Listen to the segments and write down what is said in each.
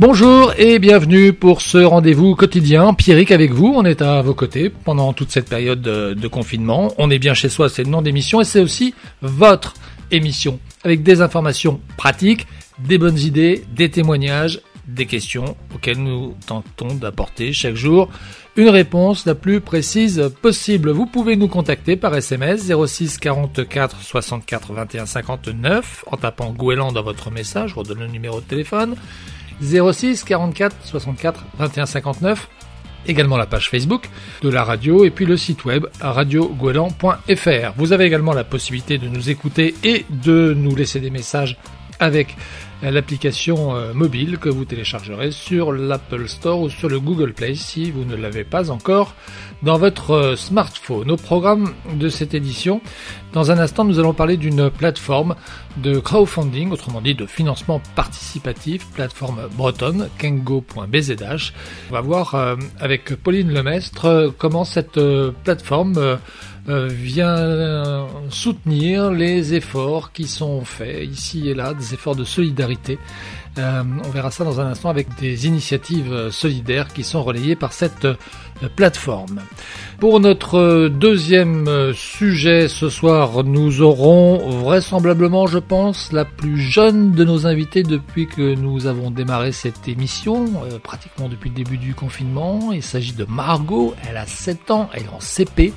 Bonjour et bienvenue pour ce rendez-vous quotidien. Pierrick avec vous, on est à vos côtés pendant toute cette période de, confinement. On est bien chez soi, c'est le nom d'émission et c'est aussi votre émission avec des informations pratiques, des bonnes idées, des témoignages, des questions auxquelles nous tentons d'apporter chaque jour une réponse la plus précise possible. Vous pouvez nous contacter par SMS 06 44 64 21 59 en tapant Gouélan dans votre message, je redonne le numéro de téléphone. 06 44 64 21 59 également la page Facebook de la radio et puis le site web radiogouelan.fr. Vous avez également la possibilité de nous écouter et de nous laisser des messages avec l'application euh, mobile que vous téléchargerez sur l'Apple Store ou sur le Google Play si vous ne l'avez pas encore dans votre euh, smartphone. Au programme de cette édition, dans un instant, nous allons parler d'une plateforme de crowdfunding, autrement dit de financement participatif, plateforme bretonne, kengo.bzh. On va voir euh, avec Pauline Lemestre comment cette plateforme vient soutenir les efforts qui sont faits ici et là, des efforts de solidarité. Euh, on verra ça dans un instant avec des initiatives solidaires qui sont relayées par cette euh, plateforme. Pour notre deuxième sujet ce soir, nous aurons vraisemblablement, je pense, la plus jeune de nos invités depuis que nous avons démarré cette émission, pratiquement depuis le début du confinement. Il s'agit de Margot, elle a 7 ans, elle est en CP.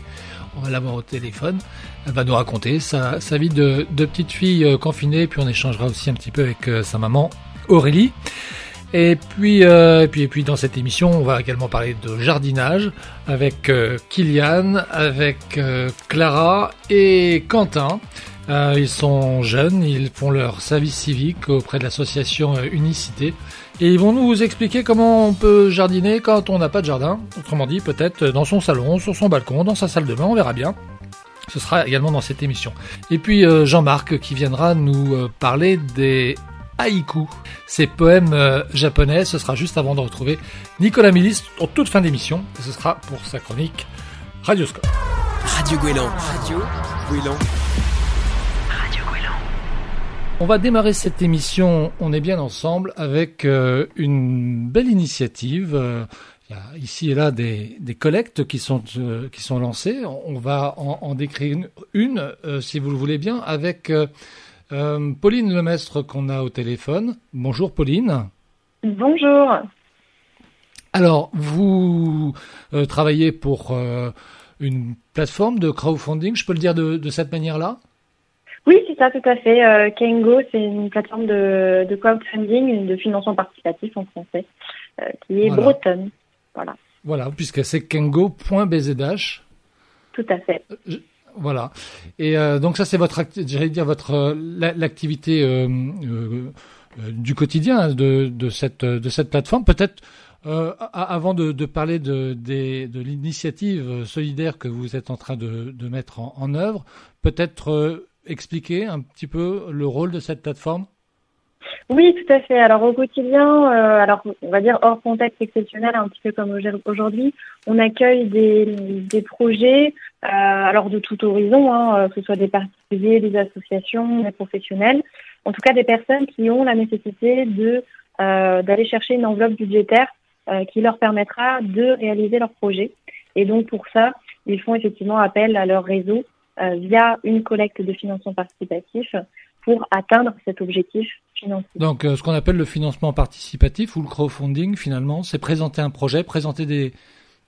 On va l'avoir au téléphone. Elle va nous raconter sa, vie de, petite fille euh, confinée, puis on échangera aussi un petit peu avec euh, sa maman Aurélie. Et puis, euh, et puis, et puis dans cette émission, on va également parler de jardinage avec Kylian, avec Clara et Quentin. ils sont jeunes, ils font leur service civique auprès de l'association Unicité. Et ils vont nous expliquer comment on peut jardiner quand on n'a pas de jardin. Autrement dit, peut-être dans son salon, sur son balcon, dans sa salle de bain, on verra bien. Ce sera également dans cette émission. Et puis euh, Jean-Marc qui viendra nous euh, parler des haïkus, ces poèmes euh, japonais. Ce sera juste avant de retrouver Nicolas Milis en toute fin d'émission. ce sera pour sa chronique Radioscope. Radio Guélan. Radio Guélan. On va démarrer cette émission, on est bien ensemble, avec euh, une belle initiative. Euh, il y a ici et là des, collectes qui sont, euh, qui sont lancées. On va en, décrire une, si vous le voulez bien, avec Pauline Lemestre qu'on a au téléphone. Bonjour Pauline. Bonjour. Alors, vous travaillez pour une plateforme de crowdfunding, je peux le dire de cette manière-là? Oui, c'est ça, tout à fait. Euh, Kengo, c'est une plateforme de, de crowdfunding, de financement participatif en français, euh, qui est bretonne. Voilà. Voilà, puisque c'est kengo.bzh. Tout à fait. Euh, voilà. Et donc ça, c'est votre, j'allais dire votre l'activité du quotidien de, de cette de cette plateforme. Peut-être avant de, de, parler de, de, de l'initiative solidaire que vous êtes en train de, de mettre en, en œuvre, peut-être expliquer un petit peu le rôle de cette plateforme? Oui, tout à fait. Alors au quotidien, euh, alors on va dire hors contexte exceptionnel, un petit peu comme aujourd'hui, on accueille des, projets, euh, alors de tout horizon, hein, euh, que ce soit des particuliers, des associations, des professionnels, en tout cas des personnes qui ont la nécessité d'aller chercher une enveloppe budgétaire qui leur permettra de réaliser leur projet. Et donc pour ça, ils font effectivement appel à leur réseau via une collecte de financement participatif pour atteindre cet objectif financier. Donc, euh, ce qu'on appelle le financement participatif ou le crowdfunding, finalement, c'est présenter un projet, présenter des,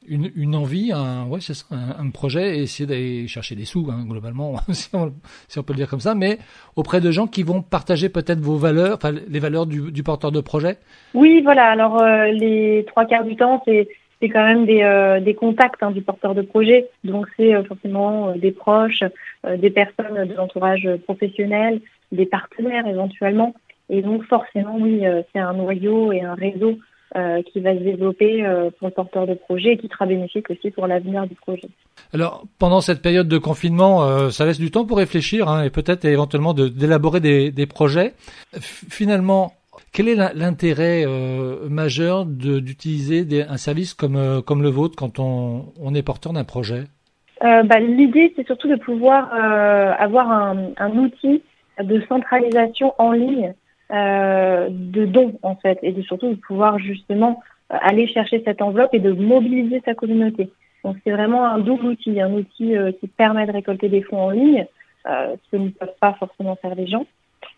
une, une envie, un, ouais, c'est un, un, projet et essayer d'aller chercher des sous, hein, globalement, si on, si on, peut le dire comme ça, mais auprès de gens qui vont partager peut-être vos valeurs, enfin les valeurs du, du porteur de projet. Oui, voilà. Alors euh, les trois quarts du temps, c'est c'est quand même des, euh, contacts hein, du porteur de projet. Donc c'est euh, forcément euh, des proches, des personnes de l'entourage professionnel, des partenaires éventuellement. Et donc forcément, oui, c'est un noyau et un réseau qui va se développer pour le porteur de projet et qui sera bénéfique aussi pour l'avenir du projet. Alors, pendant cette période de confinement, ça laisse du temps pour réfléchir hein, et peut-être éventuellement d'élaborer des projets. finalement, quel est l'intérêt euh, majeur d'utiliser un service comme, euh, comme le vôtre quand on, est porteur d'un projet? Euh, bah, L'idée, c'est surtout de pouvoir avoir un, un, outil de centralisation en ligne de dons en fait et de surtout de pouvoir justement aller chercher cette enveloppe et de mobiliser sa communauté. Donc c'est vraiment un double outil, un outil qui permet de récolter des fonds en ligne, ce que ne peuvent pas forcément faire les gens,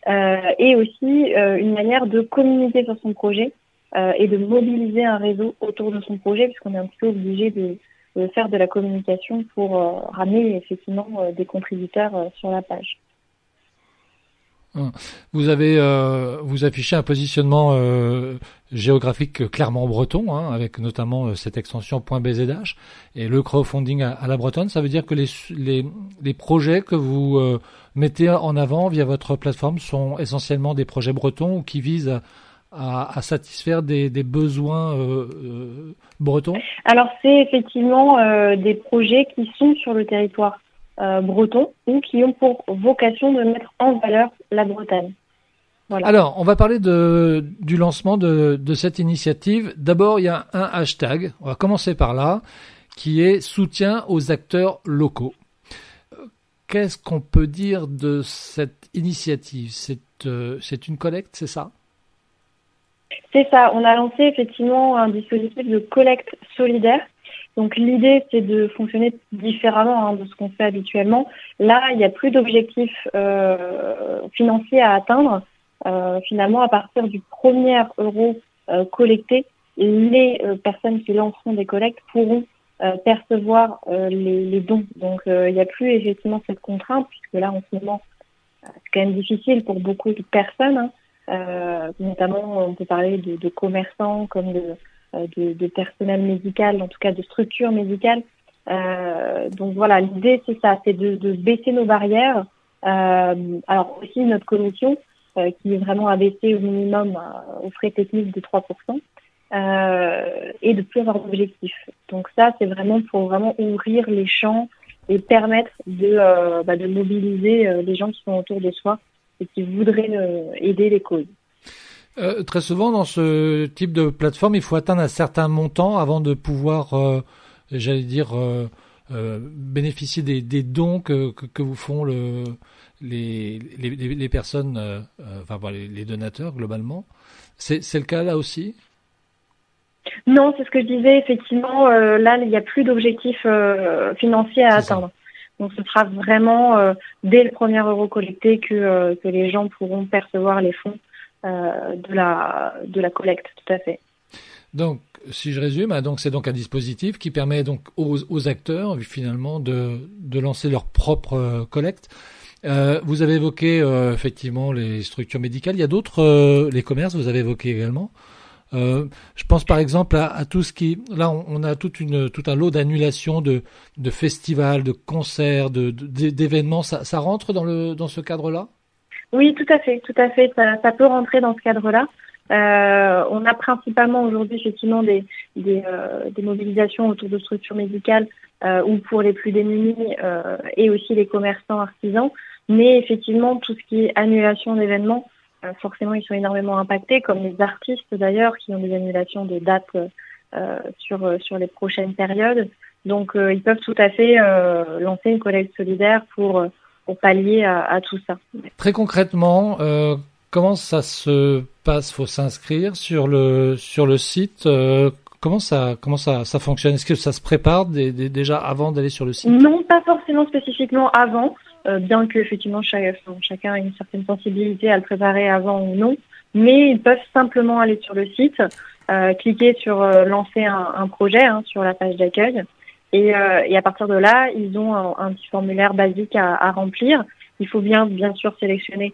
et aussi une manière de communiquer sur son projet et de mobiliser un réseau autour de son projet, puisqu'on est un petit peu obligé de, faire de la communication pour euh, ramener effectivement euh, des contributeurs euh, sur la page. Hum. Vous avez vous affichez un positionnement géographique clairement breton, hein, avec notamment cette extension .bzh et le crowdfunding à, la bretonne. Ça veut dire que les, les, les projets que vous mettez en avant via votre plateforme sont essentiellement des projets bretons ou qui visent à, à, satisfaire des, besoins euh, euh, bretons? Alors c'est effectivement euh, des projets qui sont sur le territoire breton ou qui ont pour vocation de mettre en valeur la Bretagne. Alors, on va parler de, du lancement de, de cette initiative. D'abord, il y a un hashtag, on va commencer par là, qui est soutien aux acteurs locaux. Qu'est-ce qu'on peut dire de cette initiative? C'est une collecte, c'est ça? C'est ça. On a lancé effectivement un dispositif de collecte solidaire. Donc l'idée, c'est de fonctionner différemment hein, de ce qu'on fait habituellement. Là, il n'y a plus d'objectifs euh, financiers à atteindre. Euh, finalement, à partir du premier euro euh, collecté, les personnes qui lanceront des collectes pourront percevoir les, dons. Donc il n'y a plus effectivement cette contrainte, puisque là, en ce moment, c'est quand même difficile pour beaucoup de personnes. Hein. Euh, notamment, on peut parler de, de commerçants comme de, euh, de, de, personnel médical, en tout cas de structures médicales. Euh, donc voilà, l'idée c'est ça, c'est de, baisser nos barrières. Euh, alors aussi notre commission euh, qui est vraiment abaissée au minimum aux frais techniques de 3%. Euh, et de plus avoir d'objectifs. Donc ça, c'est vraiment pour vraiment ouvrir les champs et permettre de, bah, mobiliser les gens qui sont autour de soi et qui voudraient euh, aider les causes. Euh, très souvent, dans ce type de plateforme, il faut atteindre un certain montant avant de pouvoir, euh, j'allais dire, bénéficier des, dons que, que, vous font le, les, les, les personnes, enfin les, donateurs globalement. C'est le cas là aussi? Non, c'est ce que je disais. Effectivement, là, il n'y a plus d'objectifs financiers à atteindre. Donc ce sera vraiment euh, dès le premier euro collecté que, euh, que les gens pourront percevoir les fonds euh, de, la, de la collecte, tout à fait. Donc, si je résume, hein, donc c'est donc un dispositif qui permet donc aux, acteurs finalement de, de lancer leur propre collecte. Euh, vous avez évoqué effectivement les structures médicales. Il y a d'autres, les commerces. Vous avez évoqué également. Euh, je pense par exemple à, tout ce qui, là, on, a toute une, tout un lot d'annulations de, de festivals, de concerts, de, d'événements. Ça, ça, rentre dans le dans ce cadre-là? Oui, tout à fait, tout à fait. Ça, ça peut rentrer dans ce cadre-là. Euh, on a principalement aujourd'hui effectivement des des, euh, des, mobilisations autour de structures médicales euh, ou pour les plus démunis euh, et aussi les commerçants artisans. Mais effectivement, tout ce qui est annulation d'événements, euh, forcément ils sont énormément impactés, comme les artistes d'ailleurs qui ont des annulations de dates euh, sur sur les prochaines périodes. Donc ils peuvent tout à fait lancer une collecte solidaire pour pour pallier à, tout ça. Très concrètement, comment ça se passe? Faut s'inscrire sur le sur le site. comment ça comment ça ça fonctionne? Est-ce que ça se prépare déjà avant d'aller sur le site? Non, pas forcément spécifiquement avant. Euh, bien que effectivement chacun a une certaine sensibilité à le préparer avant ou non, mais ils peuvent simplement aller sur le site, euh, cliquer sur euh, lancer un, projet hein, sur la page d'accueil, et, à partir de là, ils ont un, petit formulaire basique à, remplir. Il faut bien bien sûr sélectionner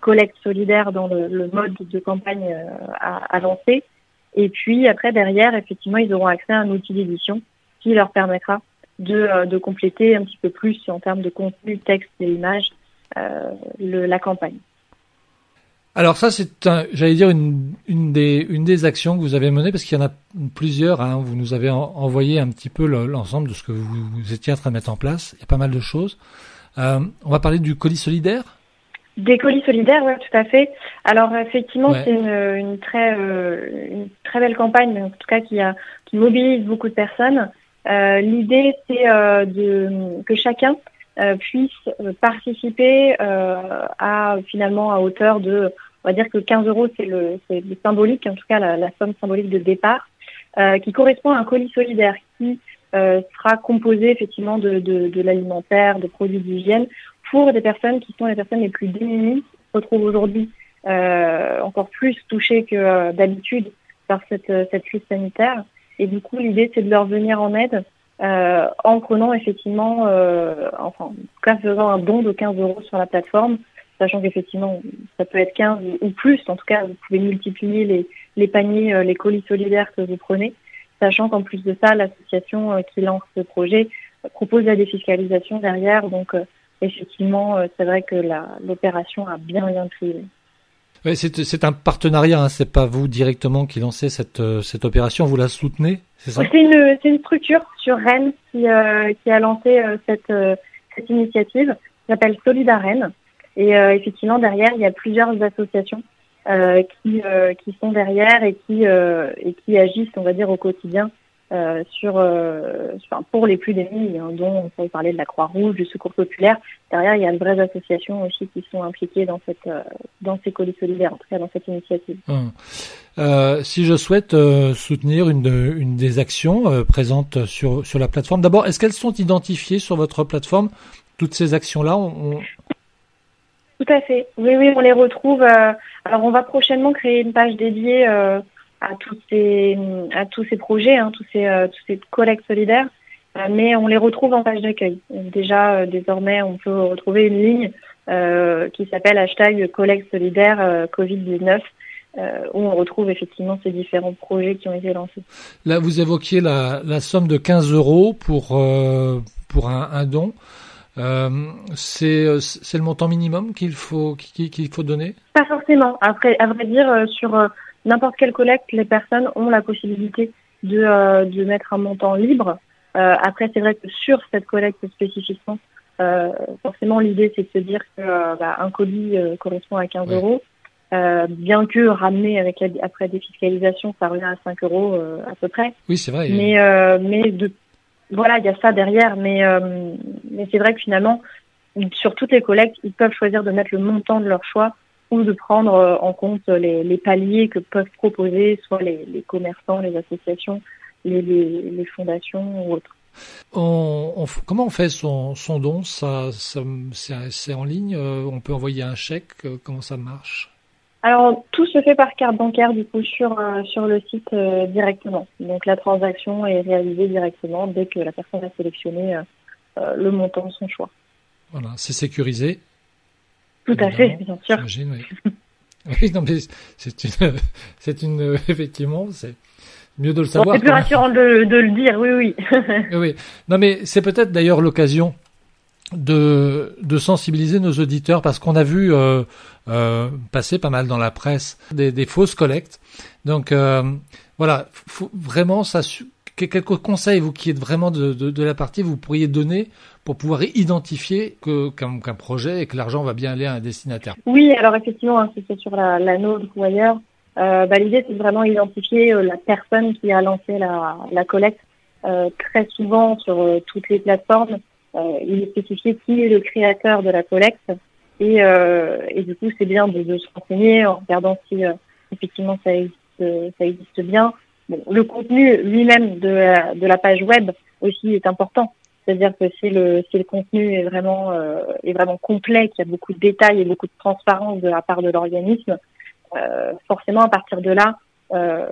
collecte solidaire dans le, mode de campagne à, à lancer. Et puis après, derrière, effectivement, ils auront accès à un outil d'édition qui leur permettra de, euh, de, compléter un petit peu plus en termes de contenu, texte et image euh, le, la campagne. Alors ça, c'est, j'allais dire, une, une, des, une des actions que vous avez menées, parce qu'il y en a plusieurs. Hein, vous nous avez envoyé un petit peu l'ensemble de ce que vous, vous, étiez en train de mettre en place. Il y a pas mal de choses. Euh, on va parler du colis solidaire? Des colis solidaires, oui, tout à fait. Alors effectivement, c'est une, une, très, euh, une très belle campagne, en tout cas qui, a, qui mobilise beaucoup de personnes. Euh, l'idée, c'est euh, de que chacun euh, puisse participer à finalement à hauteur de On va dire que 15 euros, c'est le, c'est symbolique, en tout cas la, la somme symbolique de départ, euh, qui correspond à un colis solidaire qui euh, sera composé effectivement de, de, de l'alimentaire, de produits d'hygiène pour des personnes qui sont les personnes les plus démunies, qui se retrouvent aujourd'hui euh, encore plus touchées que euh, d'habitude par cette, cette crise sanitaire. Et du coup, l'idée, c'est de leur venir en aide euh, en prenant effectivement, euh, enfin, en faisant un don de 15 euros sur la plateforme, sachant qu'effectivement, ça peut être 15 ou plus. En tout cas, vous pouvez multiplier les, les paniers, les colis solidaires que vous prenez, sachant qu'en plus de ça, l'association qui lance ce projet propose la défiscalisation derrière. Donc, effectivement, c'est vrai que l'opération a bien bien pris. C'est un partenariat, hein, c'est pas vous directement qui lancez cette, euh, cette opération, vous la soutenez, c'est ça? C'est une, une structure sur Rennes qui, euh, qui a lancé euh, cette, euh, cette initiative, qui s'appelle Solida Rennes. Et euh, effectivement, derrière, il y a plusieurs associations qui, qui sont derrière et qui, et qui agissent, on va dire, au quotidien euh, sur, euh, enfin, pour les plus démunis, hein, dont on peut parler de la Croix-Rouge, du Secours populaire. Derrière, il y a de vraies associations aussi qui sont impliquées dans cette, euh, dans ces colis solidaires, en tout cas dans cette initiative. Hum. Euh, si je souhaite soutenir une, une des actions présentes sur, sur la plateforme, d'abord, est-ce qu'elles sont identifiées sur votre plateforme? Toutes ces actions-là, on... Tout à fait. Oui, oui, on les retrouve. alors, on va prochainement créer une page dédiée à tous ces à tous ces projets, hein, tous ces euh, tous ces collectes solidaires, euh, mais on les retrouve en page d'accueil. Déjà euh, désormais, on peut retrouver une ligne qui s'appelle hashtag collecte solidaire Covid-19. où on retrouve effectivement ces différents projets qui ont été lancés. Là, vous évoquiez la, la somme de 15 euros pour, pour un don. Euh, c'est le montant minimum qu'il faut qu'il faut donner? Pas forcément. Après, à vrai dire, sur n'importe quelle collecte, les personnes ont la possibilité de, euh, de mettre un montant libre. Euh, après, c'est vrai que sur cette collecte spécifiquement, euh, forcément, l'idée, c'est de se dire que euh, bah, un colis euh, correspond à 15 euros. bien que ramener avec la, après défiscalisation, ça revient à 5 euros à peu près. Oui, c'est vrai. Mais, mais de, voilà, il y a ça derrière. Mais, mais c'est vrai que finalement, sur toutes les collectes, ils peuvent choisir de mettre le montant de leur choix ou de prendre euh, en compte les, paliers que peuvent proposer soit les, commerçants, les associations, les, les, fondations ou autres. Comment on fait son, son don? Ça, C'est en ligne euh, On peut envoyer un chèque euh, Comment ça marche? Alors, tout se fait par carte bancaire, du coup, sur, sur le site euh, directement. Donc, la transaction est réalisée directement dès que la personne a sélectionné euh, le montant de son choix. Voilà, c'est sécurisé tout à fait, bien sûr. Oui. oui, non, mais c'est une, c'est une, effectivement, c'est mieux de le savoir. c'est plus rassurant de, de, le dire, oui, oui. oui, non, mais c'est peut-être d'ailleurs l'occasion de, de sensibiliser nos auditeurs parce qu'on a vu euh, euh, passer pas mal dans la presse des, des fausses collectes. Donc euh, voilà, faut vraiment ça. Quelques conseils, vous qui êtes vraiment de, de, de la partie, vous pourriez donner pour pouvoir identifier qu'un projet et que l'argent va bien aller à un destinataire. Oui, alors effectivement, hein, si c'est sur la, la ou ailleurs, euh, bah, l'idée c'est vraiment identifier euh, la personne qui a lancé la, la collecte. Euh, très souvent sur toutes les plateformes, il est spécifié qui est le créateur de la collecte et, et du coup c'est bien de, de, se renseigner en regardant si effectivement ça existe, ça existe bien. Bon, le contenu lui-même de, de la page web aussi est important. C'est-à-dire que si le, si le contenu est vraiment, euh, est vraiment complet, qu'il y a beaucoup de détails et beaucoup de transparence de la part de l'organisme, euh, forcément à partir de là, euh,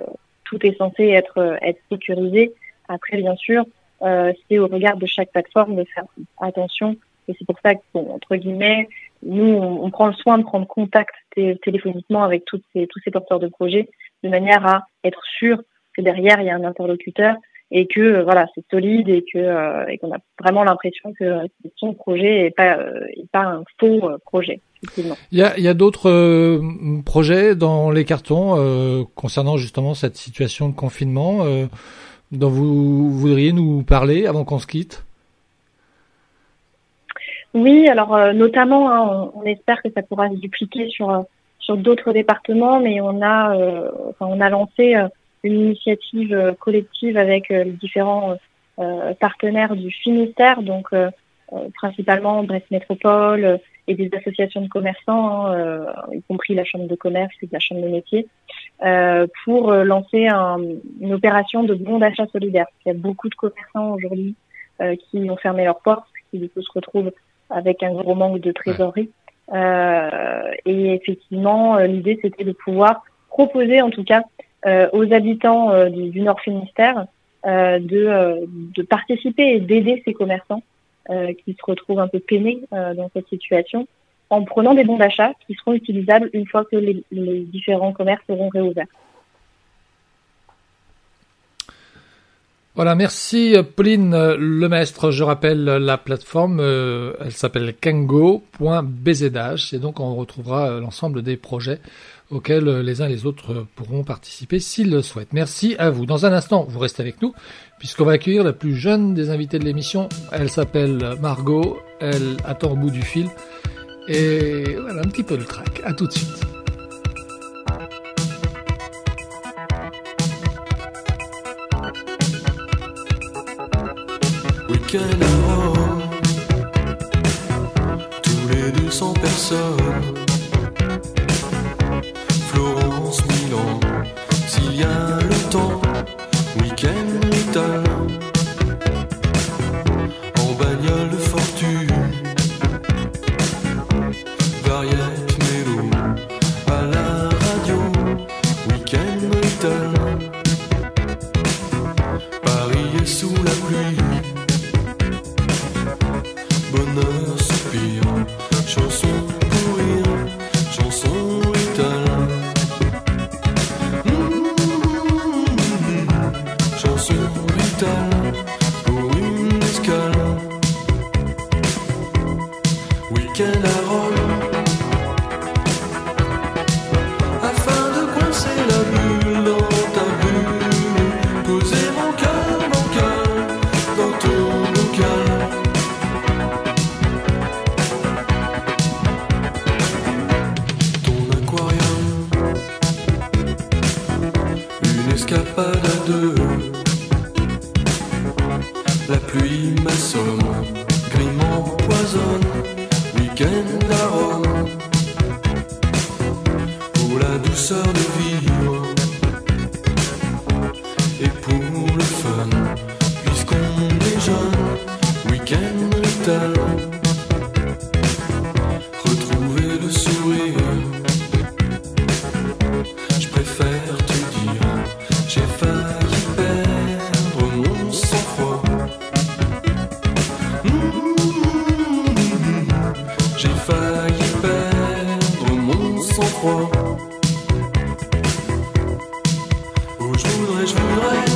tout est censé être, être sécurisé. Après, bien sûr, euh, c'est au regard de chaque plateforme de faire attention. Et c'est pour ça que, entre guillemets, nous, on, prend le soin de prendre contact téléphoniquement avec tous ces porteurs de projets de manière à être sûr que derrière, il y a un interlocuteur et que euh, voilà c'est solide et que euh, et qu'on a vraiment l'impression que son projet et pas euh, pas un faux projet. Il y a d'autres projets dans les cartons concernant justement cette situation de confinement dont vous voudriez nous parler avant qu'on se quitte? Oui, alors notamment, hein, on, espère que ça pourra se dupliquer sur sur d'autres départements, mais on a enfin, on a lancé une initiative euh, collective avec euh, les différents euh, partenaires du Finistère, donc principalement Brest Métropole et des associations de commerçants, hein, y compris la chambre de commerce et la chambre de métier, pour lancer une opération de bon d'achat solidaire. Il y a beaucoup de commerçants aujourd'hui qui ont fermé leurs portes, qui du coup se retrouvent avec un gros manque de trésorerie. et effectivement, l'idée c'était de pouvoir proposer en tout cas aux habitants du Nord Finistère euh, de, euh, de participer et d'aider ces commerçants euh, qui se retrouvent un peu peinés dans cette situation en prenant des bons d'achat qui seront utilisables une fois que les, différents commerces seront réouverts. Voilà, merci Pauline Lemestre. Je rappelle la plateforme, elle s'appelle kango.bzh et donc on retrouvera l'ensemble des projets auxquels euh, les uns et les autres euh, pourront participer s'ils le souhaitent. Merci à vous. Dans un instant, vous restez avec nous, puisqu'on va accueillir la plus jeune des invités de l'émission. Elle s'appelle Margot, elle attend au bout du fil. Et voilà un petit peu le track. À tout de suite. tous les 200 personnes s'il week-end je voudrais,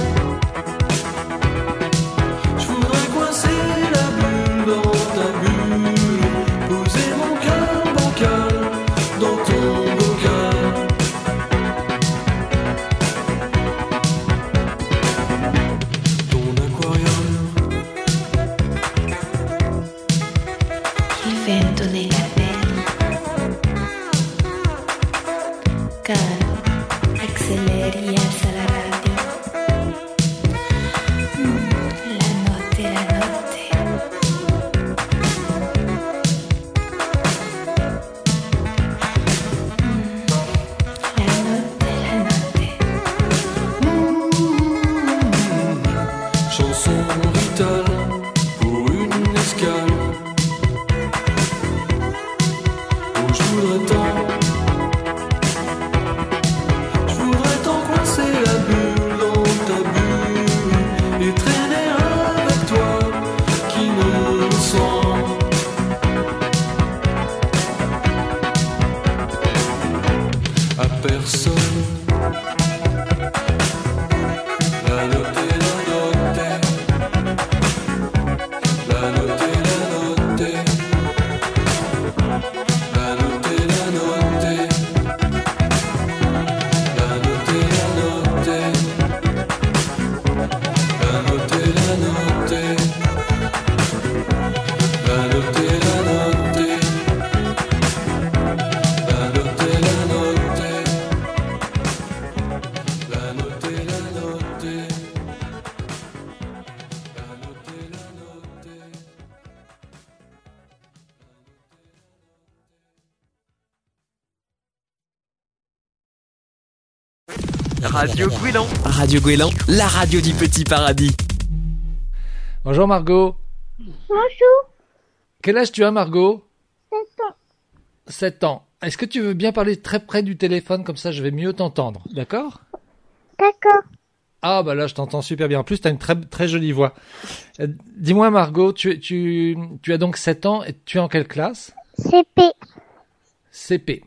Radio Gouélan. Radio Gouélan, la radio du petit paradis. Bonjour Margot. Bonjour, Quel âge tu as Margot? C'est ton. 7 ans. Est-ce que tu veux bien parler très près du téléphone? Comme ça je vais mieux t'entendre D'accord? D'accord. Ah bah là je t'entends super bien. En plus tu as une très très jolie voix. Euh, Dis-moi Margot, tu, tu, tu as donc 7 ans et tu es en quelle classe? CP. CP.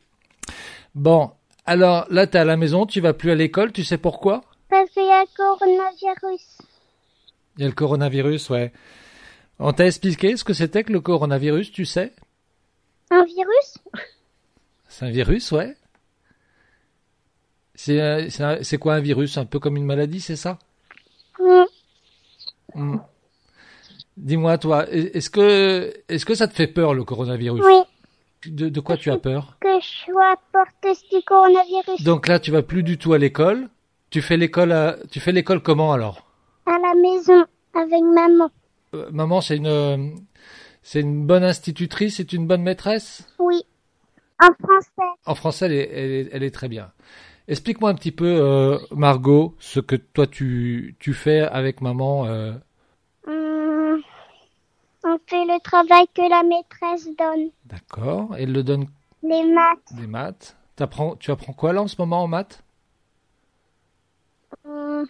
Bon, alors là tu es à la maison, tu vas plus à l'école, tu sais pourquoi? Parce qu'il y a le coronavirus. Il y a le coronavirus, ouais. On t'a expliqué ce que c'était que le coronavirus, tu sais? Un virus? C'est un virus, ouais. C'est euh, quoi un virus? Un peu comme une maladie, c'est ça? Hmm. Hmm. Dis-moi, toi, est- est-ce que, ça te fait peur le coronavirus? Oui, de, de quoi tu as peur? Du coronavirus. Donc là, tu vas plus du tout à l'école. Tu fais l'école, à... tu fais l'école comment alors? À la maison, avec maman. Euh, Maman, c'est une, c'est une bonne institutrice, c'est une bonne maîtresse? Oui. En français. En français, elle est, elle est, elle est très bien. Explique-moi un petit peu, euh, Margot, ce que toi tu, tu fais avec maman. euh, Hmm. On fait le travail que la maîtresse donne. D'accord. Elle le donne Les maths. des maths. T'apprends, tu apprends quoi là en ce moment en maths? Hmm,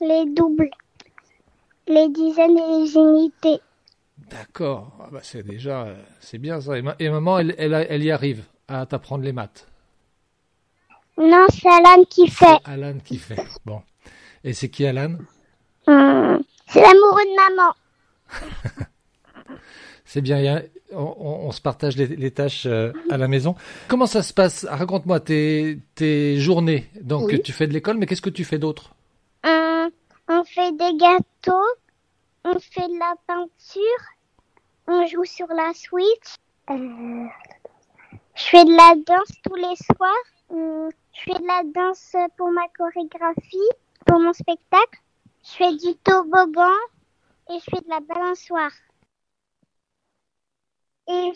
Les doubles. Les dizaines et les unités. D'accord. Ah bah c'est déjà, c'est bien ça. Et, ma- et maman, elle, elle, elle y arrive à t'apprendre les maths? Non, c'est Alan qui fait. Alan qui fait. Bon. Et c'est qui Alan? Hmm. C'est l'amoureux de maman. C'est bien. on, se partage les, les tâches euh, à la maison. Comment ça se passe? Raconte-moi tes, tes journées. Donc Oui. tu fais de l'école, mais qu'est-ce que tu fais d'autre? Hmm, On fait des gâteaux. On fait de la peinture. On joue sur la Switch. Euh, Je fais de la danse tous les soirs. Je fais de la danse pour ma chorégraphie, pour mon spectacle. Je fais du toboggan et je fais de la balançoire. Et,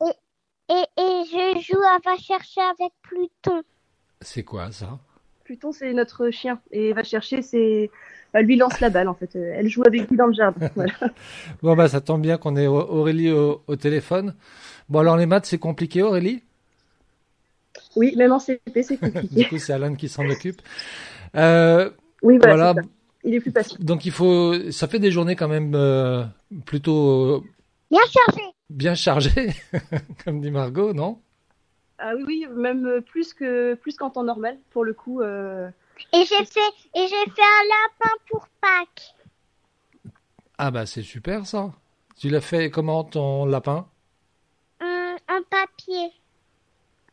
et, et, et je joue à va chercher avec Pluton. C'est quoi ça? Pluton, c'est notre chien. Et va chercher, c'est. Elle lui lance la balle, en fait. Euh, Elle joue avec lui dans le jardin. Voilà. Bon bah ça tombe bien qu'on ait Au- Aurélie au, au téléphone. Bon alors les maths c'est compliqué Aurélie? Oui, même en CP, c'est Du compliqué. coup c'est Alan qui s'en occupe. Euh, Oui, voilà. voilà. c'est ça. Il est plus patient. Donc il faut, ça fait des journées quand même euh, plutôt euh, Bien chargé. bien chargées, comme dit Margot, non? Ah oui, oui, même plus que plus qu'en temps normal, pour le coup. euh, Et j'ai fait, et j'ai fait un lapin pour Pâques. Ah bah c'est super ça. Tu l'as fait comment ton lapin? Hum, en papier.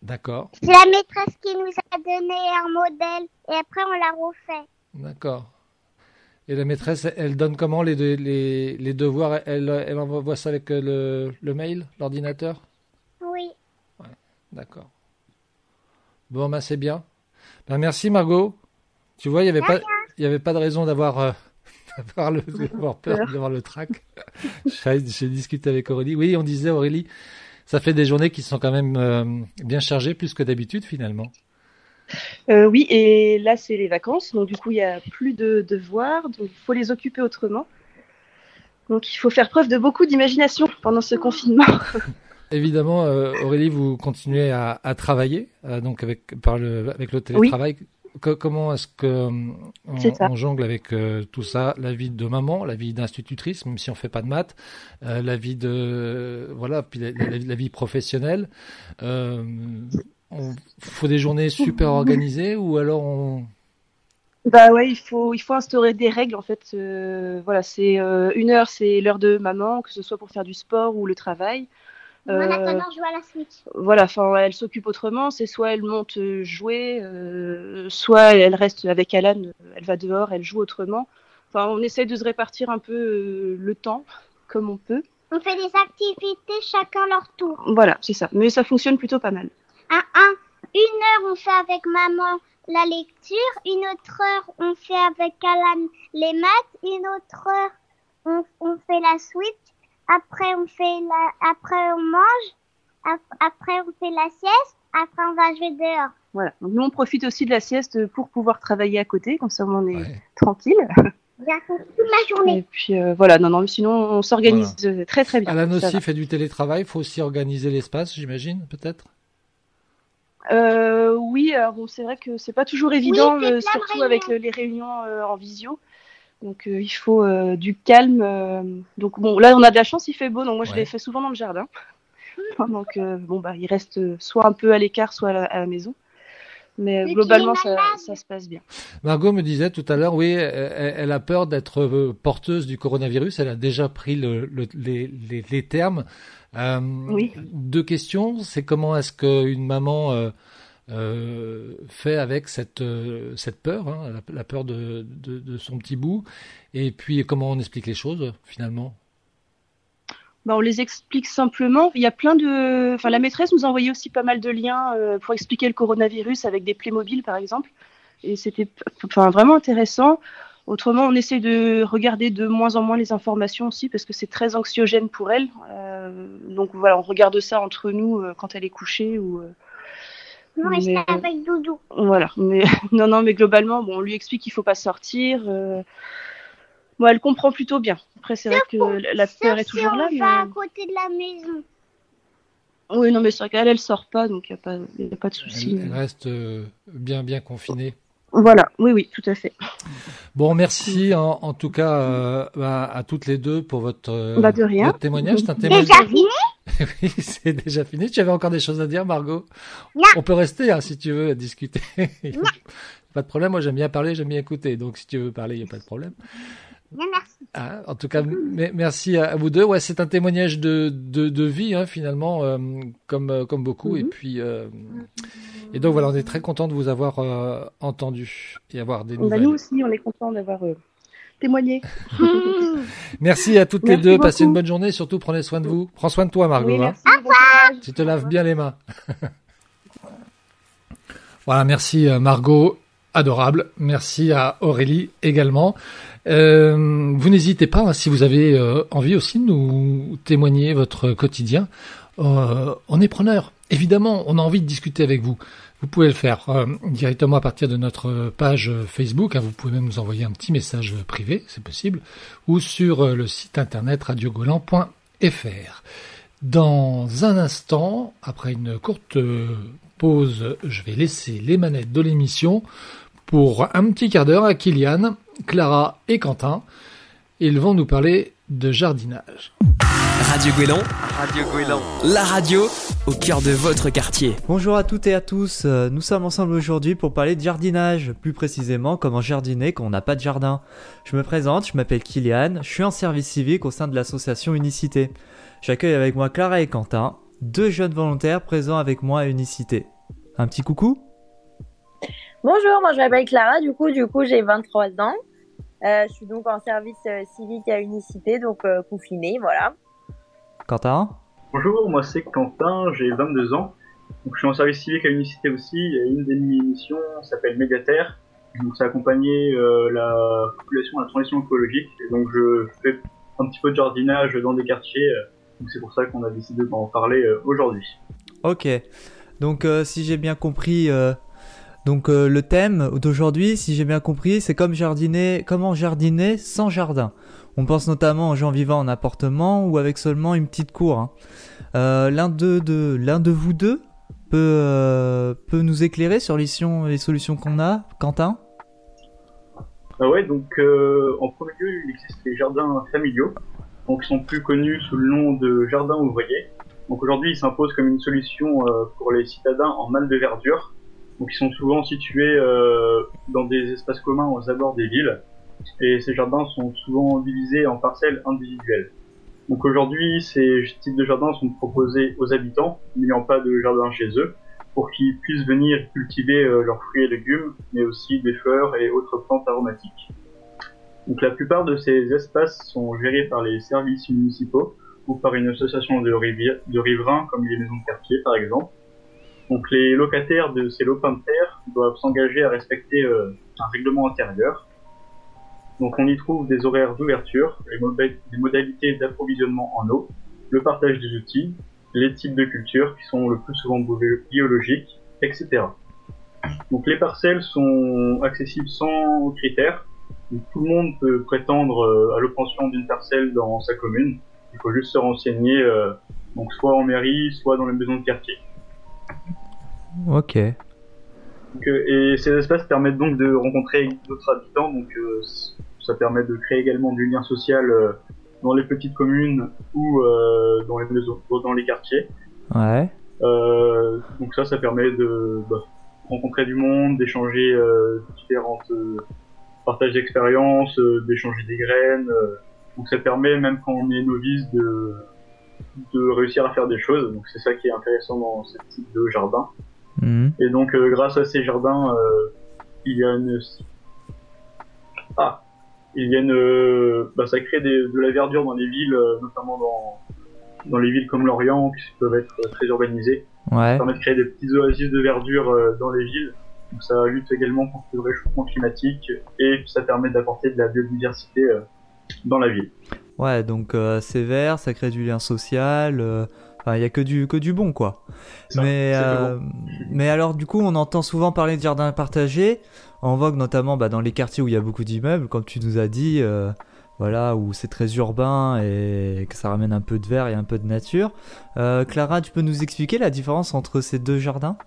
D'accord, C'est la maîtresse qui nous a donné un modèle et après on l'a refait. d'accord. Et la maîtresse, elle donne comment les, de- les, les devoirs? Elle, elle envoie ça avec euh, le, le mail, l'ordinateur? Oui. D'accord. Bon, bah c'est bien. Ben, merci Margot. Tu vois, il n'y avait, pas- y avait pas de raison d'avoir euh, le- peur, d'avoir le trac. J'ai j'ai discuté avec Aurélie. Oui, on disait Aurélie, ça fait des journées qui sont quand même euh, bien chargées, plus que d'habitude finalement. Euh, oui, et là, c'est les vacances. Donc, du coup, il n'y a plus de devoirs. Donc, il faut les occuper autrement. Donc, il faut faire preuve de beaucoup d'imagination pendant ce confinement. Évidemment, euh, Aurélie, vous continuez à, à travailler, euh, donc avec par le avec le télétravail. Co- comment est-ce que euh, on, C'est ça. on jongle avec euh, tout ça, la vie de maman, la vie d'institutrice, même si on fait pas de maths, euh, la vie de voilà, puis la, la- la vie professionnelle. Euh, on faut des journées super organisées ou alors on Bah ouais, il faut, il faut instaurer des règles en fait. Euh, voilà, c'est euh, une heure, c'est l'heure de maman, que ce soit pour faire du sport ou le travail. Moi, en Euh, attendant, joue à la Switch. Voilà, enfin, elle s'occupe autrement. C'est soit elle monte euh, jouer, euh, soit elle reste avec Alan, euh, elle va dehors, elle joue autrement. Enfin, on essaie de se répartir un peu euh, le temps comme on peut. On fait des activités chacun leur tour. Voilà, c'est ça. Mais ça fonctionne plutôt pas mal. Un, un, une heure, on fait avec maman la lecture. Une autre heure, on fait avec Alan les maths. Une autre heure, on, on fait la Switch. Après, on fait la, après, on mange. Ap- Après, on fait la sieste. Après, on va jouer dehors. Voilà. Donc nous, on profite aussi de la sieste pour pouvoir travailler à côté, comme ça on est Ouais. tranquille. Toute la journée. Et puis euh, voilà, non, non, mais sinon on s'organise très très bien. Alan aussi fait du télétravail, faut aussi organiser l'espace, j'imagine, peut-être Euh, oui, alors bon, c'est vrai que c'est pas toujours évident, euh, surtout avec les réunions euh, en visio. Donc euh, il faut euh, du calme. euh. Donc bon, là on a de la chance, il fait beau, donc moi je l'ai fait souvent dans le jardin. donc euh, bon bah il reste soit un peu à l'écart, soit à la, à la maison. Mais globalement ça, se passe bien. Margot me disait tout à l'heure, oui, elle, elle a peur d'être porteuse du coronavirus. Elle a déjà pris le, le- les, les, les termes. Euh, Oui. Deux questions. C'est comment est-ce qu'une maman euh, euh, fait avec cette, cette peur, hein, la, la peur de, de, de son petit bout, et puis comment on explique les choses finalement? Bah, on les explique simplement. Il y a plein de. Enfin, la maîtresse nous a envoyé aussi pas mal de liens pour expliquer le coronavirus avec des Playmobil, par exemple. Et c'était enfin, vraiment intéressant. Autrement, on essaie de regarder de moins en moins les informations aussi parce que c'est très anxiogène pour elle. Euh, donc voilà, on regarde ça entre nous euh, quand elle est couchée ou. euh, On reste Mais- avec Doudou. voilà. Mais non, non, mais globalement, bon, on lui explique qu'il faut pas sortir. euh. Bon, elle comprend plutôt bien. Après, c'est vrai que la peur Sauf est toujours si là. on mais- va à côté de la maison. Oui, non, mais c'est vrai qu'elle, elle sort pas, donc il n'y a, pas- y a pas de souci. Elle, elle reste euh, bien bien confinée. Voilà, oui, oui, tout à fait. Bon, merci en, en tout cas euh, à, à toutes les deux pour votre, euh, Bah, de rien. votre témoignage. C'est témoignage. Déjà fini Oui, c'est déjà fini. Tu avais encore des choses à dire, Margot Non. On peut rester, hein, si tu veux, à discuter. pas de problème. Moi, j'aime bien parler, j'aime bien écouter. Donc, si tu veux parler, il n'y a pas de problème. Merci. Ah, en tout cas, me- merci à, à vous deux. Ouais, c'est un témoignage de, de, de vie, hein, finalement, euh, comme, comme beaucoup. Et puis, euh, et donc voilà, on est très content de vous avoir euh, entendu et avoir des Bah, nouvelles. nous aussi, on est contents d'avoir euh, témoigné. Merci à toutes les deux. Passez une bonne journée. Surtout, prenez soin de vous. Prends soin de toi, Margot. oui, hein. merci. bon courage. Tu te laves bien les mains. voilà, merci euh, Margot, adorable. Merci à Aurélie également. Euh, vous n'hésitez pas, hein, si vous avez euh, envie aussi de nous témoigner votre quotidien. Euh, on est preneur. Évidemment, on a envie de discuter avec vous. Vous pouvez le faire euh, directement à partir de notre page Facebook. hein. vous pouvez même nous envoyer un petit message privé, c'est possible, ou sur euh, le site internet radiogolan.fr. Dans un instant, après une courte euh, pause, je vais laisser les manettes de l'émission pour un petit quart d'heure à Kylian, Clara et Quentin. Ils vont nous parler de jardinage. Radio Guélan, Radio la radio au cœur de votre quartier. Bonjour à toutes et à tous, euh, nous sommes ensemble aujourd'hui pour parler de jardinage, plus précisément comment jardiner quand on n'a pas de jardin. Je me présente, je m'appelle Kylian, je suis en service civique au sein de l'association Unicité. J'accueille avec moi Clara et Quentin, deux jeunes volontaires présents avec moi à Unicité. Un petit coucou Bonjour, moi je m'appelle Clara, du coup, du coup j'ai 23 ans. Euh, je suis donc en service euh, civique à Unicité, donc euh, confinée, voilà. Quentin Bonjour, moi c'est Quentin, j'ai 22 ans. Donc, je suis en service civique à Unicité aussi. Et une des missions s'appelle Médiataire. Donc, c'est accompagner euh, la population à la transition écologique. Et donc, je fais un petit peu de jardinage dans des quartiers. Donc, c'est pour ça qu'on a décidé d'en parler euh, aujourd'hui. Ok, donc euh, si j'ai bien compris, donc euh, le thème d'aujourd'hui, si j'ai bien compris, c'est comme jardiner, comment jardiner sans jardin. On pense notamment aux gens vivant en appartement ou avec seulement une petite cour. hein. Euh, l'un de, l'un de vous deux peut euh, nous éclairer sur les, les solutions qu'on a, Quentin? Ah ouais, donc en premier lieu, il existe les jardins familiaux, donc ils sont plus connus sous le nom de jardins ouvriers. Donc aujourd'hui, ils s'imposent comme une solution pour les citadins en mal de verdure. Donc ils sont souvent situés euh, dans des espaces communs aux abords des villes, et ces jardins sont souvent divisés en parcelles individuelles. Donc aujourd'hui, ces types de jardins sont proposés aux habitants n'ayant pas de jardin chez eux, pour qu'ils puissent venir cultiver euh, leurs fruits et légumes, mais aussi des fleurs et autres plantes aromatiques. Donc la plupart de ces espaces sont gérés par les services municipaux ou par une association de, riverains comme les maisons de quartier par exemple. Donc les locataires de ces lopins de doivent s'engager à respecter euh, un règlement intérieur. Donc on y trouve des horaires d'ouverture, les, moda- les modalités d'approvisionnement en eau, le partage des outils, les types de cultures qui sont le plus souvent bio- biologiques, etc. Donc les parcelles sont accessibles sans critères. Tout le monde peut prétendre euh, à l'obtention d'une parcelle dans sa commune. Il faut juste se renseigner, euh, donc soit en mairie, soit dans les maisons de quartier. Ok. Donc, euh, et ces espaces permettent donc de rencontrer d'autres habitants, donc euh, ça permet de créer également du lien social euh, dans les petites communes ou dans les maisons, dans les quartiers. Ouais. Euh, donc ça, ça permet de bah, rencontrer du monde, d'échanger euh, différentes euh, partages d'expériences, d'échanger des graines. donc ça permet même quand on est novice de de réussir à faire des choses. Donc c'est ça qui est intéressant dans ce type de jardin. Mhm. Et donc, euh, grâce à ces jardins, euh, il y a une... Ah Il y a une... euh, Bah, ça crée des- de la verdure dans les villes, notamment dans, dans les villes comme Lorient, qui peuvent être très urbanisées. Ouais. Ça permet de créer des petites oasis de verdure dans les villes. Donc, ça lutte également contre le réchauffement climatique et ça permet d'apporter de la biodiversité dans la ville. Ouais, donc euh, c'est vert, ça crée du lien social. euh, Enfin, il y a que du que du bon quoi. Ça, mais euh, mais alors du coup, on entend souvent parler de jardins partagés, en vogue notamment bah, dans les quartiers où il y a beaucoup d'immeubles, comme tu nous as dit. voilà, où c'est très urbain et que ça ramène un peu de verre et un peu de nature. Clara, tu peux nous expliquer la différence entre ces deux jardins?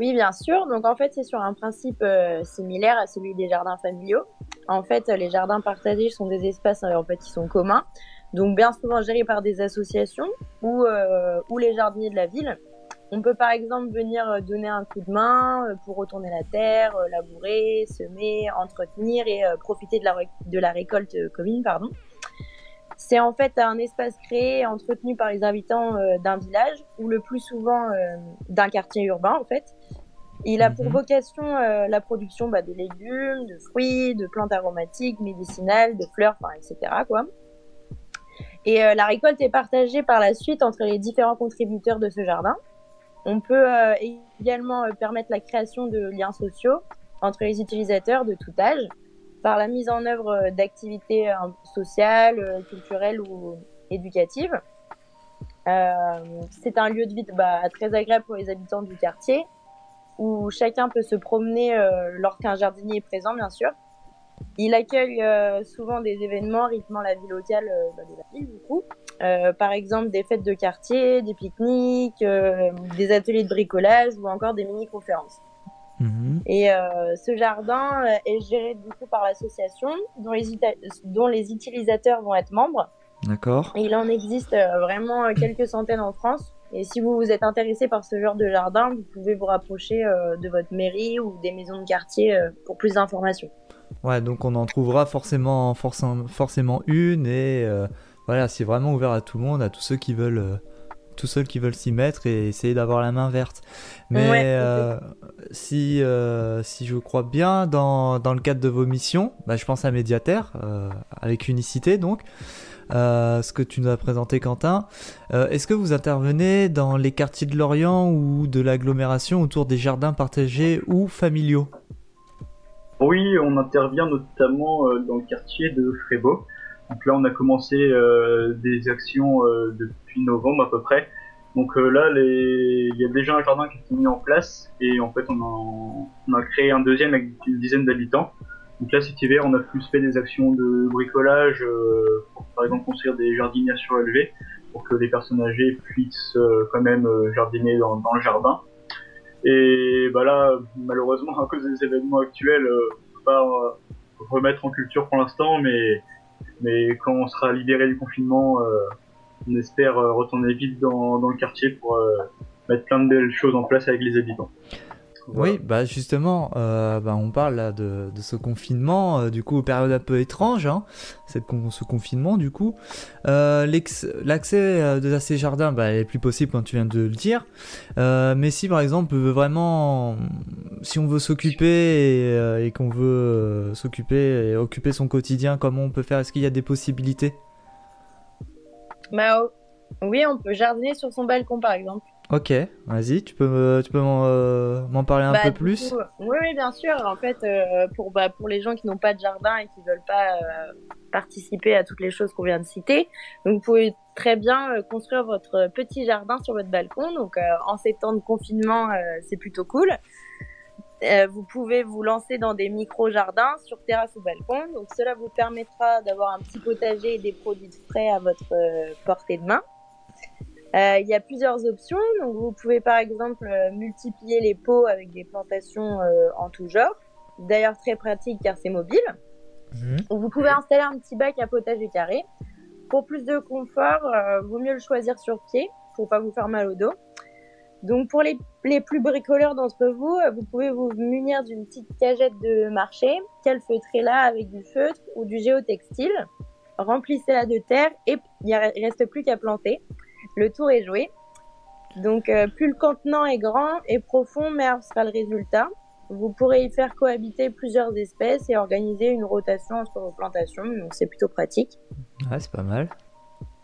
Oui, bien sûr. Donc en fait, c'est sur un principe euh, similaire à celui des jardins familiaux. En fait, les jardins partagés sont des espaces euh, en fait qui sont communs, donc bien souvent gérés par des associations ou euh, ou les jardiniers de la ville. On peut par exemple venir donner un coup de main pour retourner la terre, labourer, semer, entretenir et profiter de la, de la récolte commune. Pardon. C'est en fait un espace créé et entretenu par les habitants euh, d'un village ou le plus souvent euh, d'un quartier urbain en fait. Il a pour Mhm. vocation euh, la production bah, de légumes, de fruits, de plantes aromatiques, médicinales, de fleurs, etc. Quoi. Et la récolte est partagée par la suite entre les différents contributeurs de ce jardin. On peut également permettre la création de liens sociaux entre les utilisateurs de tout âge par la mise en œuvre euh, d'activités euh, sociales, euh, culturelles ou éducatives. C'est un lieu de vie bah, très agréable pour les habitants du quartier où chacun peut se promener lorsqu'un jardinier est présent, bien sûr. Il accueille euh, souvent des événements rythmant la vie locale euh, bah, de la ville, du coup. Euh, par exemple, des fêtes de quartier, des pique-niques, des ateliers de bricolage ou encore des mini-conférences. Mhm. Et euh, ce jardin euh, est géré du coup par l'association dont les, dont les utilisateurs vont être membres. D'accord. Il en existe euh, vraiment quelques centaines en France. Et si vous vous êtes intéressé par ce genre de jardin, vous pouvez vous rapprocher euh, de votre mairie ou des maisons de quartier euh, pour plus d'informations. Ouais, donc on en trouvera forcément, forcément, forcément une et euh, voilà, c'est vraiment ouvert à tout le monde, à tous ceux qui veulent, tous ceux qui veulent s'y mettre et essayer d'avoir la main verte. Mais Ouais, euh, si, euh, si je crois bien, dans, dans le cadre de vos missions, bah, je pense à Médiataire, euh, avec Unicité donc, euh, ce que tu nous as présenté Quentin. Euh, Est-ce que vous intervenez dans les quartiers de Lorient ou de l'agglomération autour des jardins partagés ou familiaux? Oui, on intervient notamment dans le quartier de Frébeau. Donc là, on a commencé euh, des actions euh, depuis novembre à peu près. Donc euh, là, les... il y a déjà un jardin qui a été mis en place et en fait, on a, on a créé un deuxième avec une dizaine d'habitants. Donc là, cet hiver, on a plus fait des actions de bricolage, euh, pour par exemple construire des jardinières surélevées pour que les personnes âgées puissent euh, quand même jardiner dans, dans le jardin. Et bah là, malheureusement, à cause des événements actuels, on peut pas remettre en culture pour l'instant, mais mais quand on sera libéré du confinement, euh, on espère euh, retourner vite dans, dans le quartier pour euh, mettre plein de belles choses en place avec les habitants. Voilà. Oui, bah justement, euh, bah on parle là de, de ce confinement, euh, du coup, période un peu étrange, hein, cette con- ce confinement, du coup. Euh, L'accès euh, de- à ces jardins bah, est plus possible quand tu viens de le dire. Euh, mais si par exemple, on veut vraiment, si on veut s'occuper et, euh, et qu'on veut s'occuper et occuper son quotidien, comment on peut faire? Est-ce qu'il y a des possibilités? Bah, oh, oui, on peut jardiner sur son balcon, par exemple. Ok, vas-y, tu peux, me- tu peux m'en euh, m'en parler un Bah, peu plus? oui, bien sûr. En fait, euh, pour, bah, pour les gens qui n'ont pas de jardin et qui veulent pas euh, participer à toutes les choses qu'on vient de citer, donc vous pouvez très bien euh, construire votre petit jardin sur votre balcon. Donc, euh, en ces temps de confinement, euh, c'est plutôt cool. euh, vous pouvez vous lancer dans des micro-jardins sur terrasse ou balcon. Donc cela vous permettra d'avoir un petit potager et des produits frais à votre portée de main. Euh, Il y a plusieurs options. Donc vous pouvez par exemple euh, multiplier les pots avec des plantations euh, en tout genre. D'ailleurs très pratique car c'est mobile. Donc, Vous pouvez installer un petit bac à potager carré. Pour plus de confort, vaut mieux le choisir sur pied pour pas vous faire mal au dos. Donc pour les, les plus bricoleurs d'entre vous, vous pouvez vous munir d'une petite cagette de marché, calfeutrez-la avec du feutre ou du géotextile, remplissez-la de terre et il il reste plus qu'à planter. Le tour est joué. Donc euh, plus le contenant est grand et profond, meilleur sera le résultat. Vous pourrez y faire cohabiter plusieurs espèces et organiser une rotation entre vos plantations, donc c'est plutôt pratique. Ouais, c'est pas mal.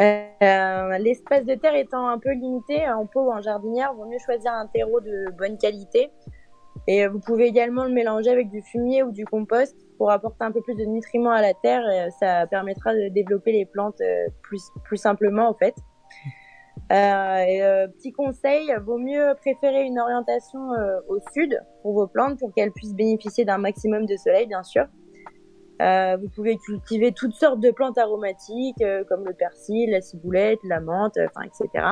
Euh, L'espace de terre étant un peu limité, en pot ou en jardinière, vaut mieux choisir un terreau de bonne qualité. Et euh, vous pouvez également le mélanger avec du fumier ou du compost pour apporter un peu plus de nutriments à la terre. et ça permettra de développer les plantes euh, plus, plus simplement en fait. Euh, euh, petit conseil, vaut mieux préférer une orientation euh, au sud pour vos plantes pour qu'elles puissent bénéficier d'un maximum de soleil bien sûr. Euh, vous pouvez cultiver toutes sortes de plantes aromatiques euh, comme le persil, la ciboulette, la menthe, enfin etc.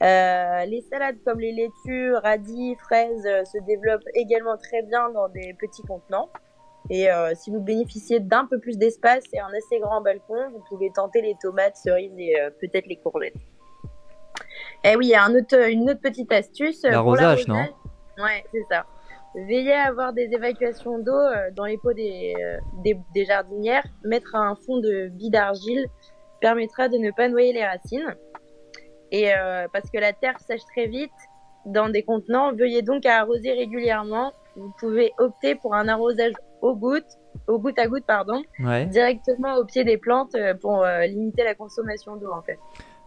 Les salades comme les laitues, radis, fraises se développent également très bien dans des petits contenants. Et si vous bénéficiez d'un peu plus d'espace et un assez grand balcon, vous pouvez tenter les tomates, cerises et peut-être les courgettes. Et oui, il y a un autre, une autre petite astuce. euh, L'arrosage, non Ouais, c'est ça. Veillez à avoir des évacuations d'eau euh, dans les pots des, euh, des, des jardinières. Mettre un fond de billes d'argile permettra de ne pas noyer les racines. Et euh, parce que la terre sèche très vite dans des contenants, veuillez donc à arroser régulièrement. Vous pouvez opter pour un arrosage au goutte, au goutte à goutte, pardon, Ouais. directement au pied des plantes euh, pour euh, limiter la consommation d'eau en fait.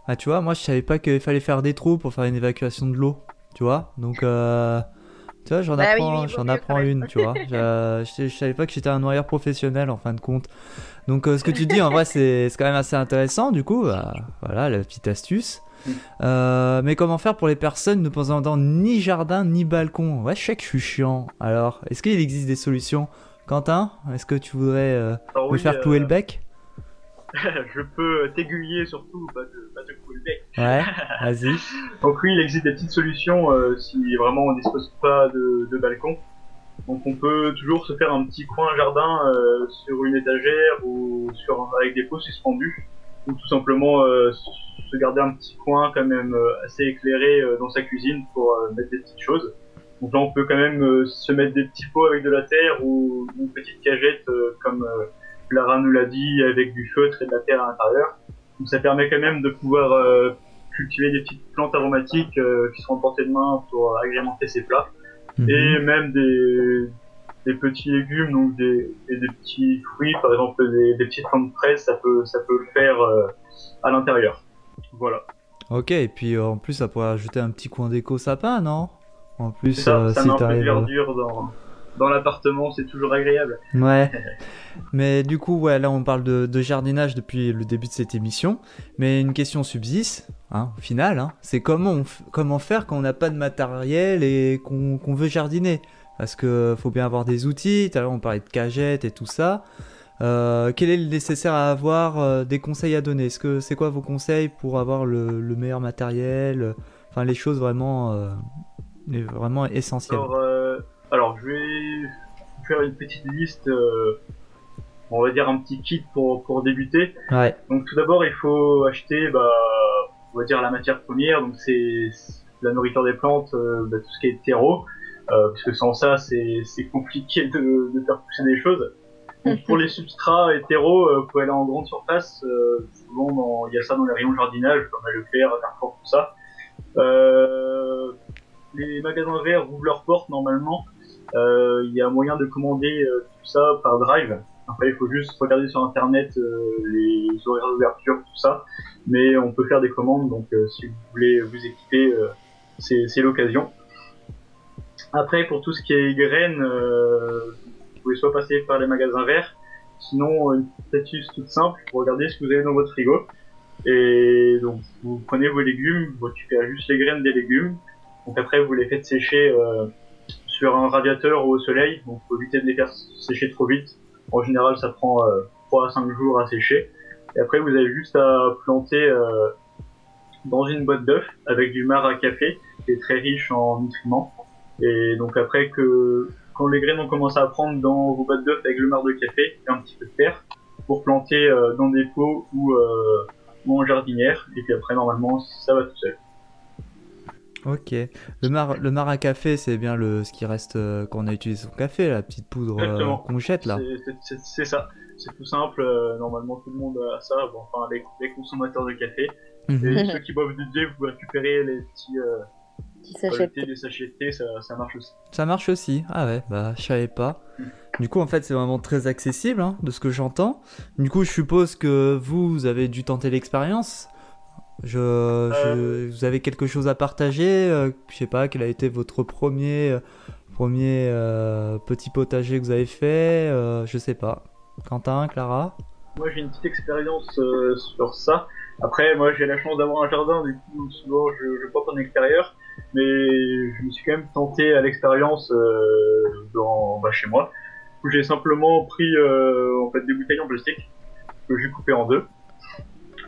Ah, tu vois, moi je savais pas qu'il fallait faire des trous pour faire une évacuation de l'eau. Tu vois Donc, euh, tu vois, j'en Bah apprends, oui, j'en apprends une, tu vois. Je, je, je savais pas que j'étais un noyeur professionnel en fin de compte. Donc, euh, ce que tu dis en vrai, c'est c'est quand même assez intéressant. Du coup, bah, voilà la petite astuce. Euh, mais comment faire pour les personnes ne possédant ni jardin ni balcon? Ouais, je sais que je suis chiant. Alors, est-ce qu'il existe des solutions? Quentin, est-ce que tu voudrais euh, Alors me oui, faire clouer euh, le bec? je peux t'aiguiller surtout, pas te, pas te couler le. Ouais, vas-y. Donc oui, il existe des petites solutions euh, si vraiment on dispose pas de, de balcon. Donc on peut toujours se faire un petit coin jardin euh, sur une étagère ou sur avec des pots suspendus, ou tout simplement euh, se garder un petit coin quand même euh, assez éclairé euh, dans sa cuisine pour euh, mettre des petites choses. Donc là on peut quand même euh, se mettre des petits pots avec de la terre ou une petite cagette euh, comme euh, Lara nous l'a dit avec du feutre et de la terre à l'intérieur. Donc ça permet quand même de pouvoir euh, cultiver des petites plantes aromatiques euh, qui seront à portée de main pour agrémenter ses plats Mhm. et même des, des petits légumes donc des, et des petits fruits par exemple des, des petites plantes fraises ça peut ça peut le faire euh, à l'intérieur voilà Ok, et puis euh, en plus, ça pourrait ajouter un petit coin d'éco sapin, non? En plus, ça euh, ça si met un peu de t'arrives. verdure dans dans l'appartement c'est toujours agréable Ouais. Mais du coup, ouais, là, on parle de, de jardinage depuis le début de cette émission. Mais une question subsiste, hein, au final, hein, c'est comment, on comment faire quand on n'a pas de matériel et qu'on veut jardiner? Parce que faut bien avoir des outils. Tout à l'heure, on parlait de cagettes et tout ça. Euh, quel est le nécessaire à avoir euh, Des conseils à donner? Est-ce que c'est quoi vos conseils pour avoir le, le meilleur matériel? Enfin, les choses vraiment, euh, vraiment essentielles. alors alors je vais faire une petite liste euh, on va dire un petit kit pour pour débuter Ouais. Donc tout d'abord, il faut acheter, bah, on va dire la matière première. Donc c'est la nourriture des plantes, euh, bah, tout ce qui est terreau, euh, parce que sans ça, c'est c'est compliqué de, de faire pousser des choses. Donc pour les substrats et terreaux, euh, vous pouvez aller en grande surface. euh, souvent, dans- il y a ça dans les rayons jardinage, comme à Leclerc, à Carrefour, tout ça. Euh, les magasins verts ouvrent leurs portes normalement. Euh, Il y a moyen de commander euh, tout ça par Drive. Après, il faut juste regarder sur internet euh, les horaires d'ouverture, tout ça. Mais on peut faire des commandes, donc si vous voulez vous équiper, c'est l'occasion. Après, pour tout ce qui est graines, euh, vous pouvez soit passer par les magasins verts, sinon une astuce toute simple, vous regardez ce que vous avez dans votre frigo. Et donc, vous prenez vos légumes, vous récupérez juste les graines des légumes. Donc après, vous les faites sécher euh, sur un radiateur ou au soleil, donc faut éviter de les faire sécher trop vite. En général, ça prend euh, 3 à 5 jours à sécher. Et après, vous avez juste à planter euh, dans une boîte d'œufs avec du marc à café qui est très riche en nutriments. Et donc après que quand les graines ont commencé à prendre dans vos boîtes d'œufs avec le marc de café et un petit peu de terre pour planter euh, dans des pots ou, euh, ou en jardinière. Et puis après, normalement, ça va tout seul. Ok. Le mar, le mar à café, c'est bien le ce qui reste euh, quand on a utilisé son café, la petite poudre euh, qu'on jette là. C'est- ça. C'est tout simple. euh, normalement, tout le monde a ça. Bon, enfin, les, les consommateurs de café. Mhm. Et ceux qui boivent du thé, vous pouvez récupérer les petits euh, Petit pas sachet le thé, des sachets de thé, ça, ça marche aussi. Ça marche aussi. Ah ouais, bah je savais pas. Du coup, en fait, c'est vraiment très accessible, hein, de ce que j'entends. Du coup, je suppose que vous, vous avez dû tenter l'expérience. Je, je- vous avez quelque chose à partager. euh, je sais pas, quel a été votre premier, euh, premier euh, petit potager que vous avez fait. euh, je sais pas. Quentin, Clara? Moi, j'ai une petite expérience euh, sur ça. Après, moi, j'ai la chance d'avoir un jardin, du coup, souvent, je, je porte en extérieur. Mais je me suis quand même tenté à l'expérience euh, dans, bah, chez moi. J'ai simplement pris euh, en fait des bouteilles en plastique que j'ai coupées en deux.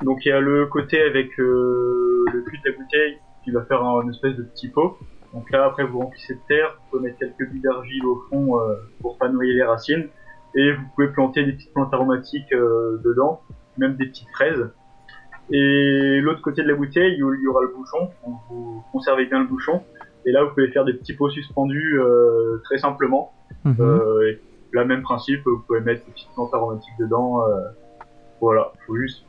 Donc, il y a le côté avec euh, le cul de la bouteille qui va faire un espèce de petit pot. Donc là, après, vous remplissez de terre, vous pouvez mettre quelques billes d'argile au fond euh, pour pas noyer les racines et vous pouvez planter des petites plantes aromatiques euh, dedans, même des petites fraises. Et l'autre côté de la bouteille, il y aura le bouchon, donc vous conservez bien le bouchon, et là vous pouvez faire des petits pots suspendus euh, très simplement. Mhm. Euh, et là même principe, vous pouvez mettre des petites plantes aromatiques dedans. euh, voilà, faut juste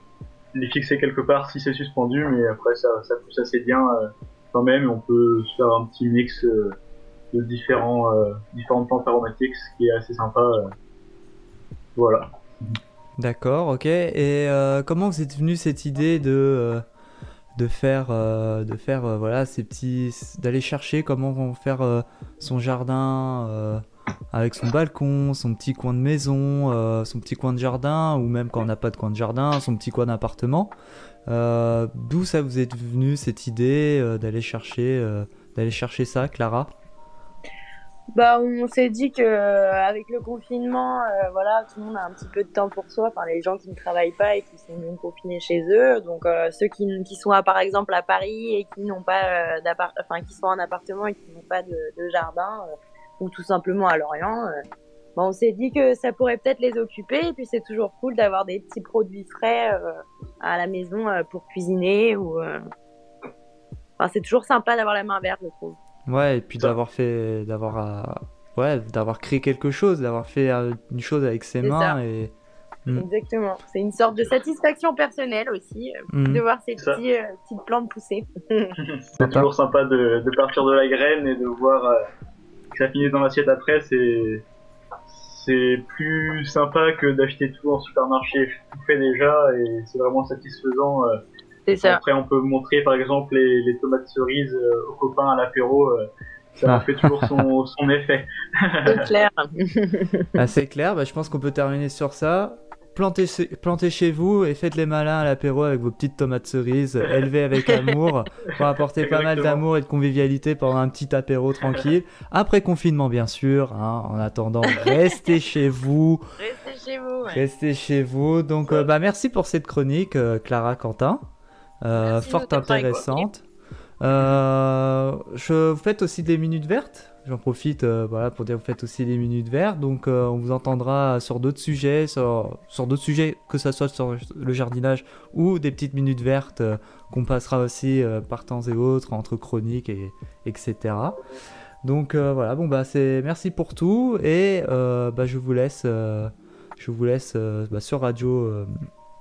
les fixer quelque part si c'est suspendu, mais après ça, pousse assez bien euh, quand même, on peut faire un petit mix euh, de différents, euh, différentes plantes aromatiques, ce qui est assez sympa. Voilà. D'accord, ok. Et comment vous êtes venu cette idée de faire de faire voilà ces petits d'aller chercher comment faire son jardin avec son balcon, son petit coin de maison, euh, son petit coin de jardin ou même quand on n'a pas de coin de jardin, son petit coin d'appartement. Euh, D'où ça vous est venu cette idée euh, d'aller chercher chercher ça, Clara? Bah, on s'est dit que avec le confinement, voilà, tout le monde a un petit peu de temps pour soi. Enfin, les gens qui ne travaillent pas et qui sont bien confinés chez eux. Donc, ceux qui, sont à, par exemple à Paris et qui n'ont pas enfin, qui sont en appartement et qui n'ont pas de, jardin, ou tout simplement à Lorient. euh, bah, on s'est dit que ça pourrait peut-être les occuper. Et puis, c'est toujours cool d'avoir des petits produits frais euh, à la maison euh, pour cuisiner ou. euh, Enfin, c'est toujours sympa d'avoir la main verte, je trouve. Ouais, et puis d'avoir fait, d'avoir, euh, ouais, d'avoir créé quelque chose, d'avoir fait euh, une chose avec ses mains ça. et. Mm. Exactement. C'est une sorte de satisfaction personnelle aussi, euh, Mhm. de voir ces petits, euh, petites plantes pousser. C'est toujours sympa de, de partir de la graine et de voir euh, que ça finit dans l'assiette après. C'est c'est plus sympa que d'acheter tout en supermarché tout fait déjà et c'est vraiment satisfaisant. euh. C'est ça. Après, on peut montrer par exemple les, les tomates cerises euh, aux copains à l'apéro. euh, ça Ah. fait toujours son, son effet. C'est clair. Ah, c'est clair, bah, je pense qu'on peut terminer sur ça. Plantez, chez- plantez chez vous et faites les malins à l'apéro avec vos petites tomates cerises élevées avec amour pour apporter pas mal d'amour et de convivialité pendant un petit apéro tranquille. Après confinement, bien sûr. hein. en attendant, restez chez vous. Restez chez vous. ouais. Restez chez vous. Donc, euh, bah, merci pour cette chronique, euh, Clara Quentin. Euh, fort intéressante. Euh, je, vous faites aussi des minutes vertes? J'en profite euh, voilà, pour dire que vous faites aussi des minutes vertes. Donc, euh, on vous entendra sur d'autres sujets, sur, sur d'autres sujets, que ce soit sur le jardinage ou des petites minutes vertes euh, qu'on passera aussi euh, par temps et autres, entre chroniques, et, etc. Donc, euh, voilà, bon, bah, c'est merci pour tout. Et euh, bah, je vous laisse, euh, je vous laisse euh, bah, sur Radio, euh,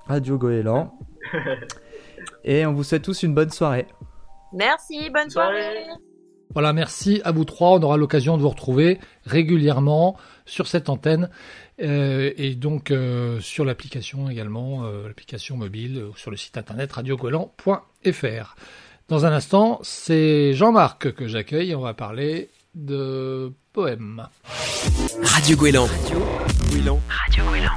Radio Goéland. Et on vous souhaite tous une bonne soirée. Merci, bonne soirée. Voilà, merci à vous trois. On aura l'occasion de vous retrouver régulièrement sur cette antenne euh, et donc euh, sur l'application également, euh, l'application mobile sur le site internet radiogoéland.fr. Dans un instant, c'est Jean-Marc que j'accueille et on va parler de poèmes. Radio Gouélan. Radio Gouélan.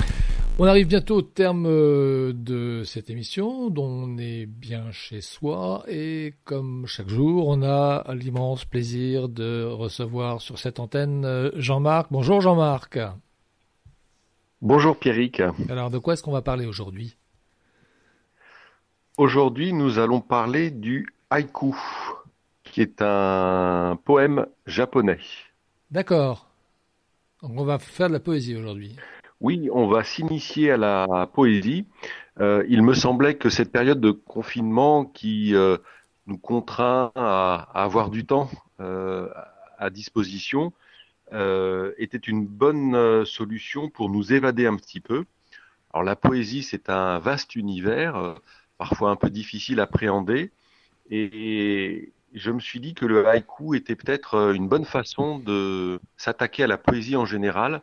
On arrive bientôt au terme euh, de cette émission, dont on est bien chez soi, et comme chaque jour, on a l'immense plaisir de recevoir sur cette antenne euh, Jean-Marc. Bonjour Jean-Marc. Bonjour Pierrick. Alors de quoi est-ce qu'on va parler aujourd'hui? Aujourd'hui, nous allons parler du haïku, qui est un poème japonais. D'accord. Donc on va faire de la poésie aujourd'hui. Oui, on va s'initier à la poésie. Euh, il me semblait que cette période de confinement qui euh, nous contraint à, avoir du temps euh, à disposition était une bonne solution pour nous évader un petit peu. Alors la poésie, c'est un vaste univers, parfois un peu difficile à appréhender, et je me suis dit que le haïku était peut-être une bonne façon de s'attaquer à la poésie en général,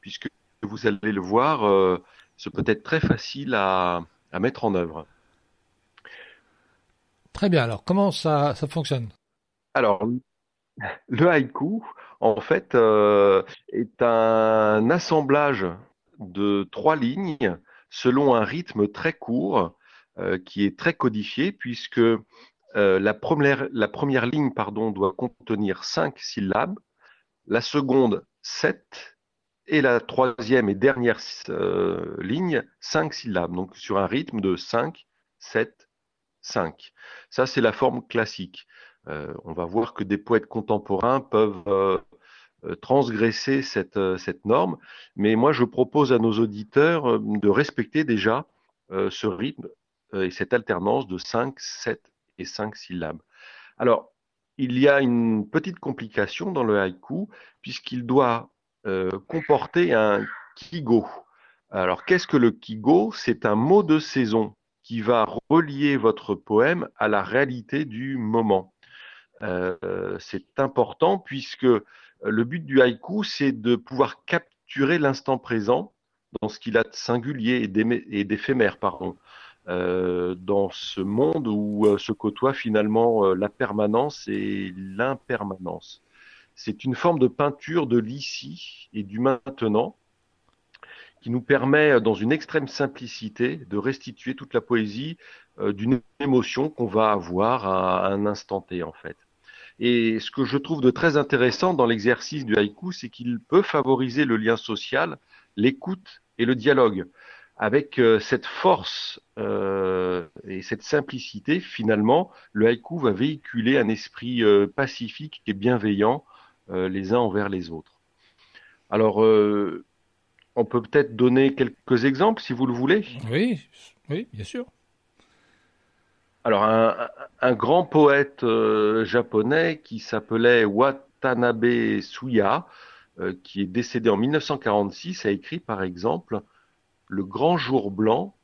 puisque vous allez le voir, euh, ce peut être très facile à, à, mettre en œuvre. Très bien, alors comment ça, ça fonctionne? Alors, le haïku, en fait, euh, est un assemblage de trois lignes selon un rythme très court euh, qui est très codifié puisque euh, la, première, la première ligne pardon, doit contenir cinq syllabes, la seconde sept et la troisième et dernière euh, ligne, cinq syllabes, donc sur un rythme de 5, 7, 5. Ça, c'est la forme classique. Euh, on va voir que des poètes contemporains peuvent euh, transgresser cette, norme, mais moi, je propose à nos auditeurs de respecter déjà ce rythme et cette alternance de 5, 7 et 5 syllabes. Alors, il y a une petite complication dans le haïku, puisqu'il doit euh, comporter un kigo. Alors, qu'est-ce que le kigo? C'est un mot de saison qui va relier votre poème à la réalité du moment. Euh, c'est important puisque le but du haïku, c'est de pouvoir capturer l'instant présent dans ce qu'il a de singulier et d'éphémère, pardon, euh, dans ce monde où se côtoient finalement la permanence et l'impermanence. C'est une forme de peinture de l'ici et du maintenant qui nous permet, dans une extrême simplicité, de restituer toute la poésie euh, d'une émotion qu'on va avoir à un instant T, en fait. Et ce que je trouve de très intéressant dans l'exercice du haïku, c'est qu'il peut favoriser le lien social, l'écoute et le dialogue. Avec euh, cette force euh, et cette simplicité, finalement, le haïku va véhiculer un esprit euh, pacifique et bienveillant euh, les uns envers les autres. Alors, euh, on peut peut-être donner quelques exemples si vous le voulez. Oui, oui, bien sûr. Alors, un, un grand poète euh, japonais qui s'appelait Watanabe Suya, euh, qui est décédé en 1946, a écrit par exemple Le grand jour blanc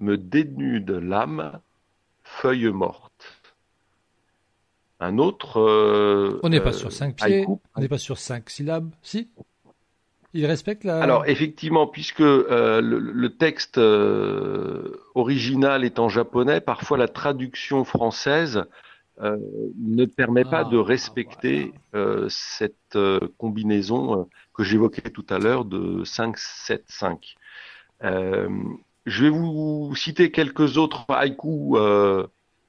me dénude l'âme, feuille morte. Un autre. Euh, on n'est pas sur cinq pieds, on n'est pas sur cinq syllabes, si il respecte la. Alors effectivement, puisque euh, le, le, texte euh, original est en japonais, parfois la traduction française euh, ne permet ah, pas de respecter voilà. cette combinaison que j'évoquais tout à l'heure de 5, 7, 5. je vais vous citer quelques autres haïkus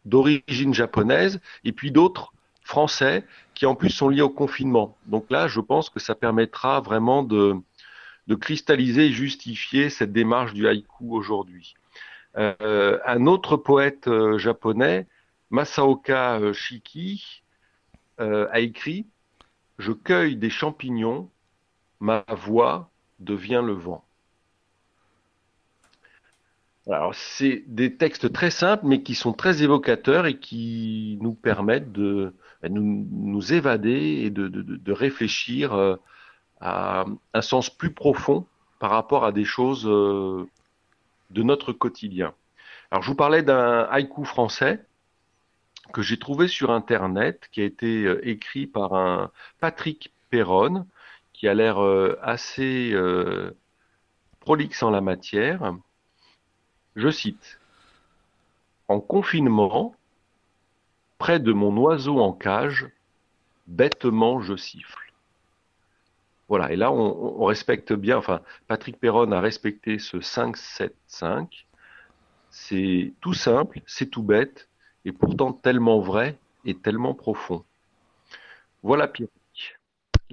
d'origine japonaise et puis d'autres français qui en plus sont liés au confinement. Donc là, je pense que ça permettra vraiment de, de cristalliser et justifier cette démarche du haïku aujourd'hui. Euh, un autre poète euh, japonais, Masaoka euh, Shiki, a écrit Je cueille des champignons, ma voix devient le vent. Alors, c'est des textes très simples, mais qui sont très évocateurs et qui nous permettent de nous, nous évader et de, de, de réfléchir euh, à un sens plus profond par rapport à des choses euh, de notre quotidien. Alors, je vous parlais d'un haïku français que j'ai trouvé sur Internet, qui a été euh, écrit par un Patrick Perron, qui a l'air assez prolixe en la matière. Je cite En confinement, près de mon oiseau en cage, bêtement je siffle. Voilà, et là, on, respecte bien, enfin, Patrick Perron a respecté ce 5-7-5. C'est tout simple, c'est tout bête, et pourtant tellement vrai et tellement profond. Voilà, Pierre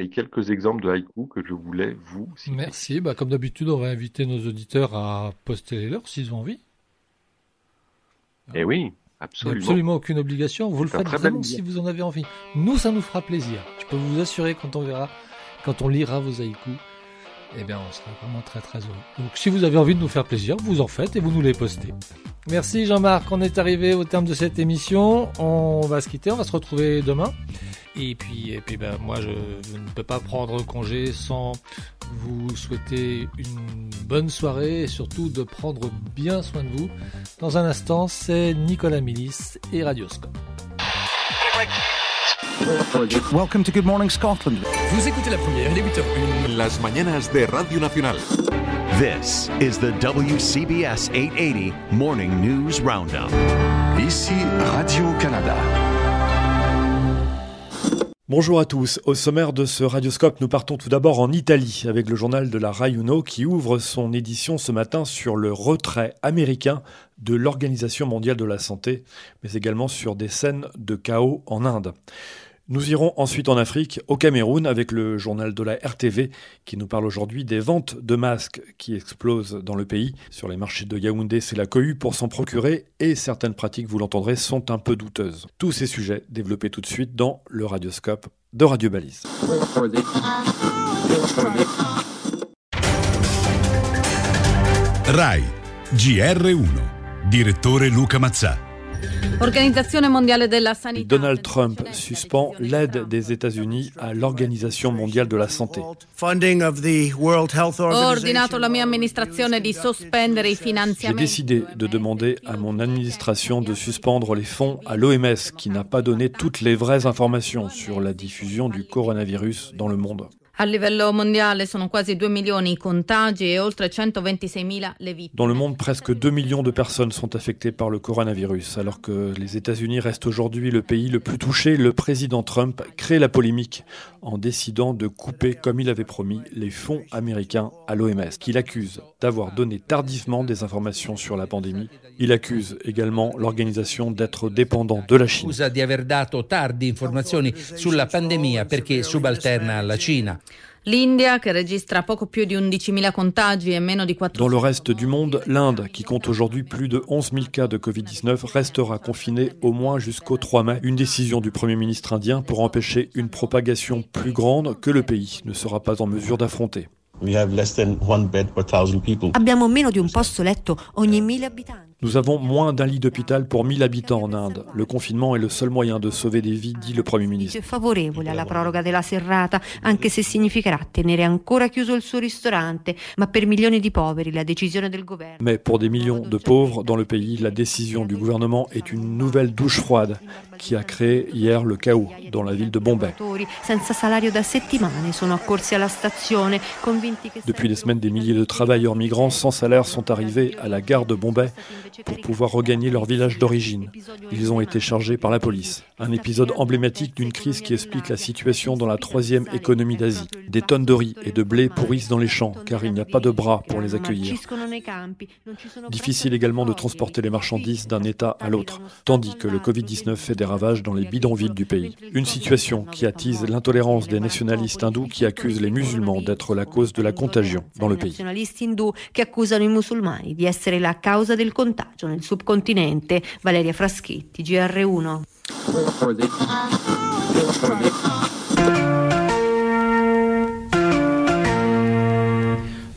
les quelques exemples de haïku que je voulais vous citer. Merci. Bah, comme d'habitude, on va inviter nos auditeurs à poster les leurs s'ils ont envie. Eh oui, absolument. absolument aucune obligation. Vous le faites vraiment si vous en avez envie. Nous, ça nous fera plaisir. Je peux vous assurer quand on verra, quand on lira vos haïkus, eh bien, on sera vraiment très très heureux. Donc, si vous avez envie de nous faire plaisir, vous en faites et vous nous les postez. Merci Jean-Marc. On est arrivé au terme de cette émission. On va se quitter. On va se retrouver demain. Et puis, et puis ben, moi, je, je ne peux pas prendre congé sans vous souhaiter une bonne soirée et surtout de prendre bien soin de vous. Dans un instant, c'est Nicolas Milis et Radioscope. Welcome to Good Morning Scotland. Vous écoutez la première, il est 8h01. Las mañanas de Radio Nacional. This is the WCBS 880 Morning News Roundup. Ici Radio-Canada. Bonjour à tous. Au sommaire de ce radioscope, nous partons tout d'abord en Italie avec le journal de la Rai Uno qui ouvre son édition ce matin sur le retrait américain de l'Organisation mondiale de la santé, mais également sur des scènes de chaos en Inde. Nous irons ensuite en Afrique, au Cameroun, avec le journal de la RTV qui nous parle aujourd'hui des ventes de masques qui explosent dans le pays. Sur les marchés de Yaoundé, c'est la cohue pour s'en procurer et certaines pratiques, vous l'entendrez, sont un peu douteuses. Tous ces sujets développés tout de suite dans le radioscope de Radio Balise. RAI GR1 Direttore Luca Mazzà Donald Trump suspend l'aide des États-Unis à l'Organisation mondiale de la santé. J'ai décidé de demander à mon administration de suspendre les fonds à l'OMS qui n'a pas donné toutes les vraies informations sur la diffusion du coronavirus dans le monde. A livello mondiale sono quasi 2 milioni i contagi e oltre 126.000 le vittime. Dans le monde, presque 2 millions de personnes sont affectées par le coronavirus. Alors que les États-Unis restent aujourd'hui le pays le plus touché, le président Trump crée la polémique en décidant de couper, comme il avait promis, les fonds américains à l'OMS, qu'il accuse d'avoir donné tardivement des informations sur la pandémie. Il accuse également l'organisation d'être dépendant de la Chine. Accusa di aver dato tardi informazioni sulla pandemia perché subalterna alla Cina. L'India, che registra poco più di 11.000 contagi e meno di 4 Dans le reste du monde, l'Inde, qui compte aujourd'hui plus de 11 000 cas de Covid-19, restera confinée au moins jusqu'au 3 mai. Une décision du Premier ministre indien pour empêcher une propagation plus grande que le pays ne sera pas en mesure d'affronter. We have less than one bed per thousand people. Abbiamo meno di un posto letto ogni mille abitanti. Nous avons moins d'un lit d'hôpital pour 1000 habitants en Inde. Le confinement est le seul moyen de sauver des vies, dit le Premier ministre. Favorevole alla proroga della serrata, anche se significherà tenere ancora chiuso il suo ristorante, ma per milioni di poveri la decisione del governo Mais pour des millions de pauvres dans le pays, la décision du gouvernement est une nouvelle douche froide qui a créé hier le chaos dans la ville de Bombay. Depuis des semaines, des milliers de travailleurs migrants sans salaire sont arrivés à la gare de Bombay pour pouvoir regagner leur village d'origine. Ils ont été chargés par la police. Un épisode emblématique d'une crise qui explique la situation dans la troisième économie d'Asie. Des tonnes de riz et de blé pourrissent dans les champs car il n'y a pas de bras pour les accueillir. Difficile également de transporter les marchandises d'un État à l'autre, tandis que le Covid-19 fait des ravages dans les bidonvilles du pays. Une situation qui attise l'intolérance des nationalistes hindous qui accusent les musulmans d'être la cause de la contagion dans le pays. contagio nel subcontinente. Valeria Fraschetti, GR1.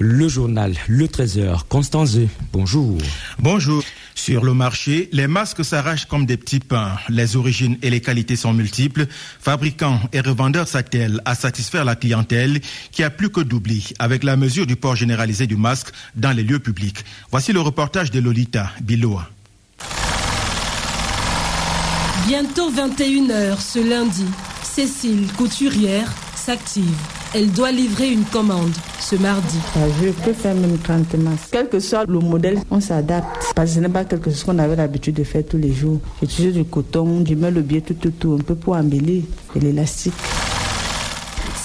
Le journal Le Trésor, Constance bonjour. Bonjour. Sur le marché, les masques s'arrachent comme des petits pains. Les origines et les qualités sont multiples. Fabricants et revendeurs s'attellent à satisfaire la clientèle qui a plus que d'oubli avec la mesure du port généralisé du masque dans les lieux publics. Voici le reportage de Lolita Biloa. Bientôt 21h ce lundi, Cécile, couturière, s'active. Elle doit livrer une commande ce mardi. Je peux faire même 30 masques. Quel que soit le modèle, on s'adapte. Parce que ce n'est pas quelque chose qu'on avait l'habitude de faire tous les jours. J'utilise du coton, je mets le biais tout, tout, tout, un peu pour embellir et l'élastique.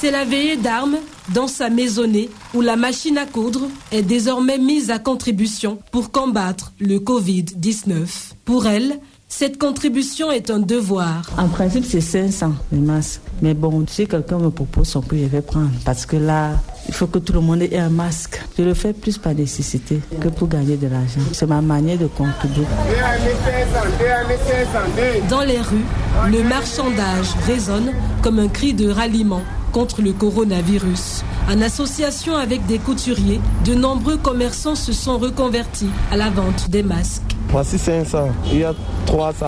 C'est la veillée d'armes dans sa maisonnée où la machine à coudre est désormais mise à contribution pour combattre le Covid-19. Pour elle, cette contribution est un devoir. En principe, c'est 500 les. Mais bon, si quelqu'un me propose son prix, je vais prendre. Parce que là, il faut que tout le monde ait un masque. Je le fais plus par nécessité que pour gagner de l'argent. C'est ma manière de contribuer. Dans les rues, le marchandage résonne comme un cri de ralliement contre le coronavirus. En association avec des couturiers, de nombreux commerçants se sont reconvertis à la vente des masques. Voici 500, il y a 300,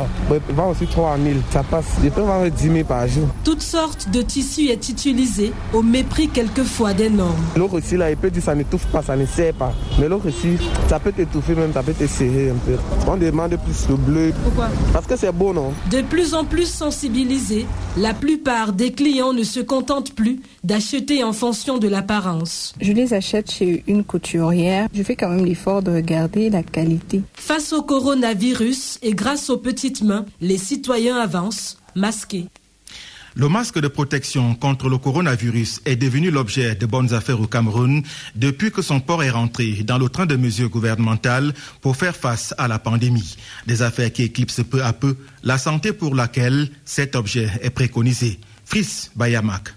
il vend aussi 3000, ça passe. Je peux vendre 10 000 par jour. Toutes sortes de tissus est utilisé au mépris quelquefois des normes. L'autre ici, là, il peut dire ça n'étouffe pas, ça ne sert pas. Mais l'autre ici, ça peut t'étouffer même, ça peut te serrer un peu. On demande plus le bleu. Pourquoi? Parce que c'est beau, non? De plus en plus sensibilisés, la plupart des clients ne se contentent plus d'acheter en fonction de l'apparence. Je les achète chez une couturière. Je fais quand même l'effort de regarder la qualité. Face au coronavirus et grâce aux petites mains, les citoyens avancent, masqués. Le masque de protection contre le coronavirus est devenu l'objet de bonnes affaires au Cameroun depuis que son port est rentré dans le train de mesures gouvernementales pour faire face à la pandémie. Des affaires qui éclipsent peu à peu la santé pour laquelle cet objet est préconisé. Fris Bayamak.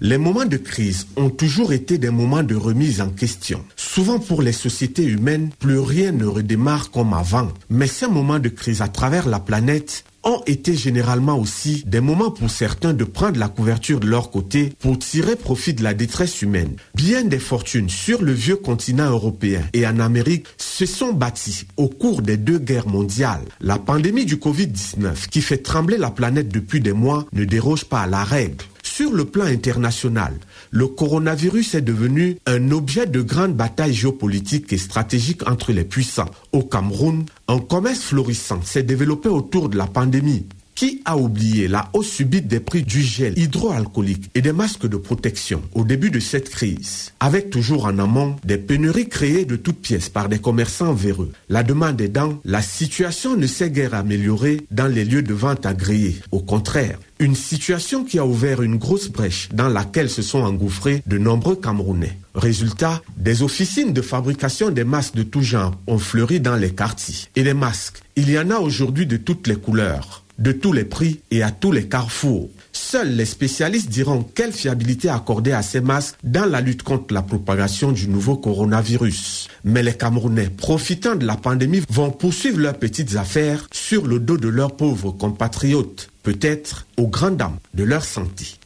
Les moments de crise ont toujours été des moments de remise en question. Souvent pour les sociétés humaines, plus rien ne redémarre comme avant. Mais ces moments de crise à travers la planète ont été généralement aussi des moments pour certains de prendre la couverture de leur côté pour tirer profit de la détresse humaine. Bien des fortunes sur le vieux continent européen et en Amérique se sont bâties au cours des deux guerres mondiales. La pandémie du Covid-19 qui fait trembler la planète depuis des mois ne déroge pas à la règle. Sur le plan international, le coronavirus est devenu un objet de grande bataille géopolitique et stratégique entre les puissants. Au Cameroun, un commerce florissant s'est développé autour de la pandémie. Qui a oublié la hausse subite des prix du gel hydroalcoolique et des masques de protection au début de cette crise, avec toujours en amont des pénuries créées de toutes pièces par des commerçants véreux La demande aidant, la situation ne s'est guère améliorée dans les lieux de vente agréés. Au contraire, une situation qui a ouvert une grosse brèche dans laquelle se sont engouffrés de nombreux Camerounais. Résultat, des officines de fabrication des masques de tout genre ont fleuri dans les quartiers. Et les masques, il y en a aujourd'hui de toutes les couleurs de tous les prix et à tous les carrefours. Seuls les spécialistes diront quelle fiabilité accorder à ces masques dans la lutte contre la propagation du nouveau coronavirus. Mais les Camerounais, profitant de la pandémie, vont poursuivre leurs petites affaires sur le dos de leurs pauvres compatriotes, peut-être aux grandes dames de leur santé.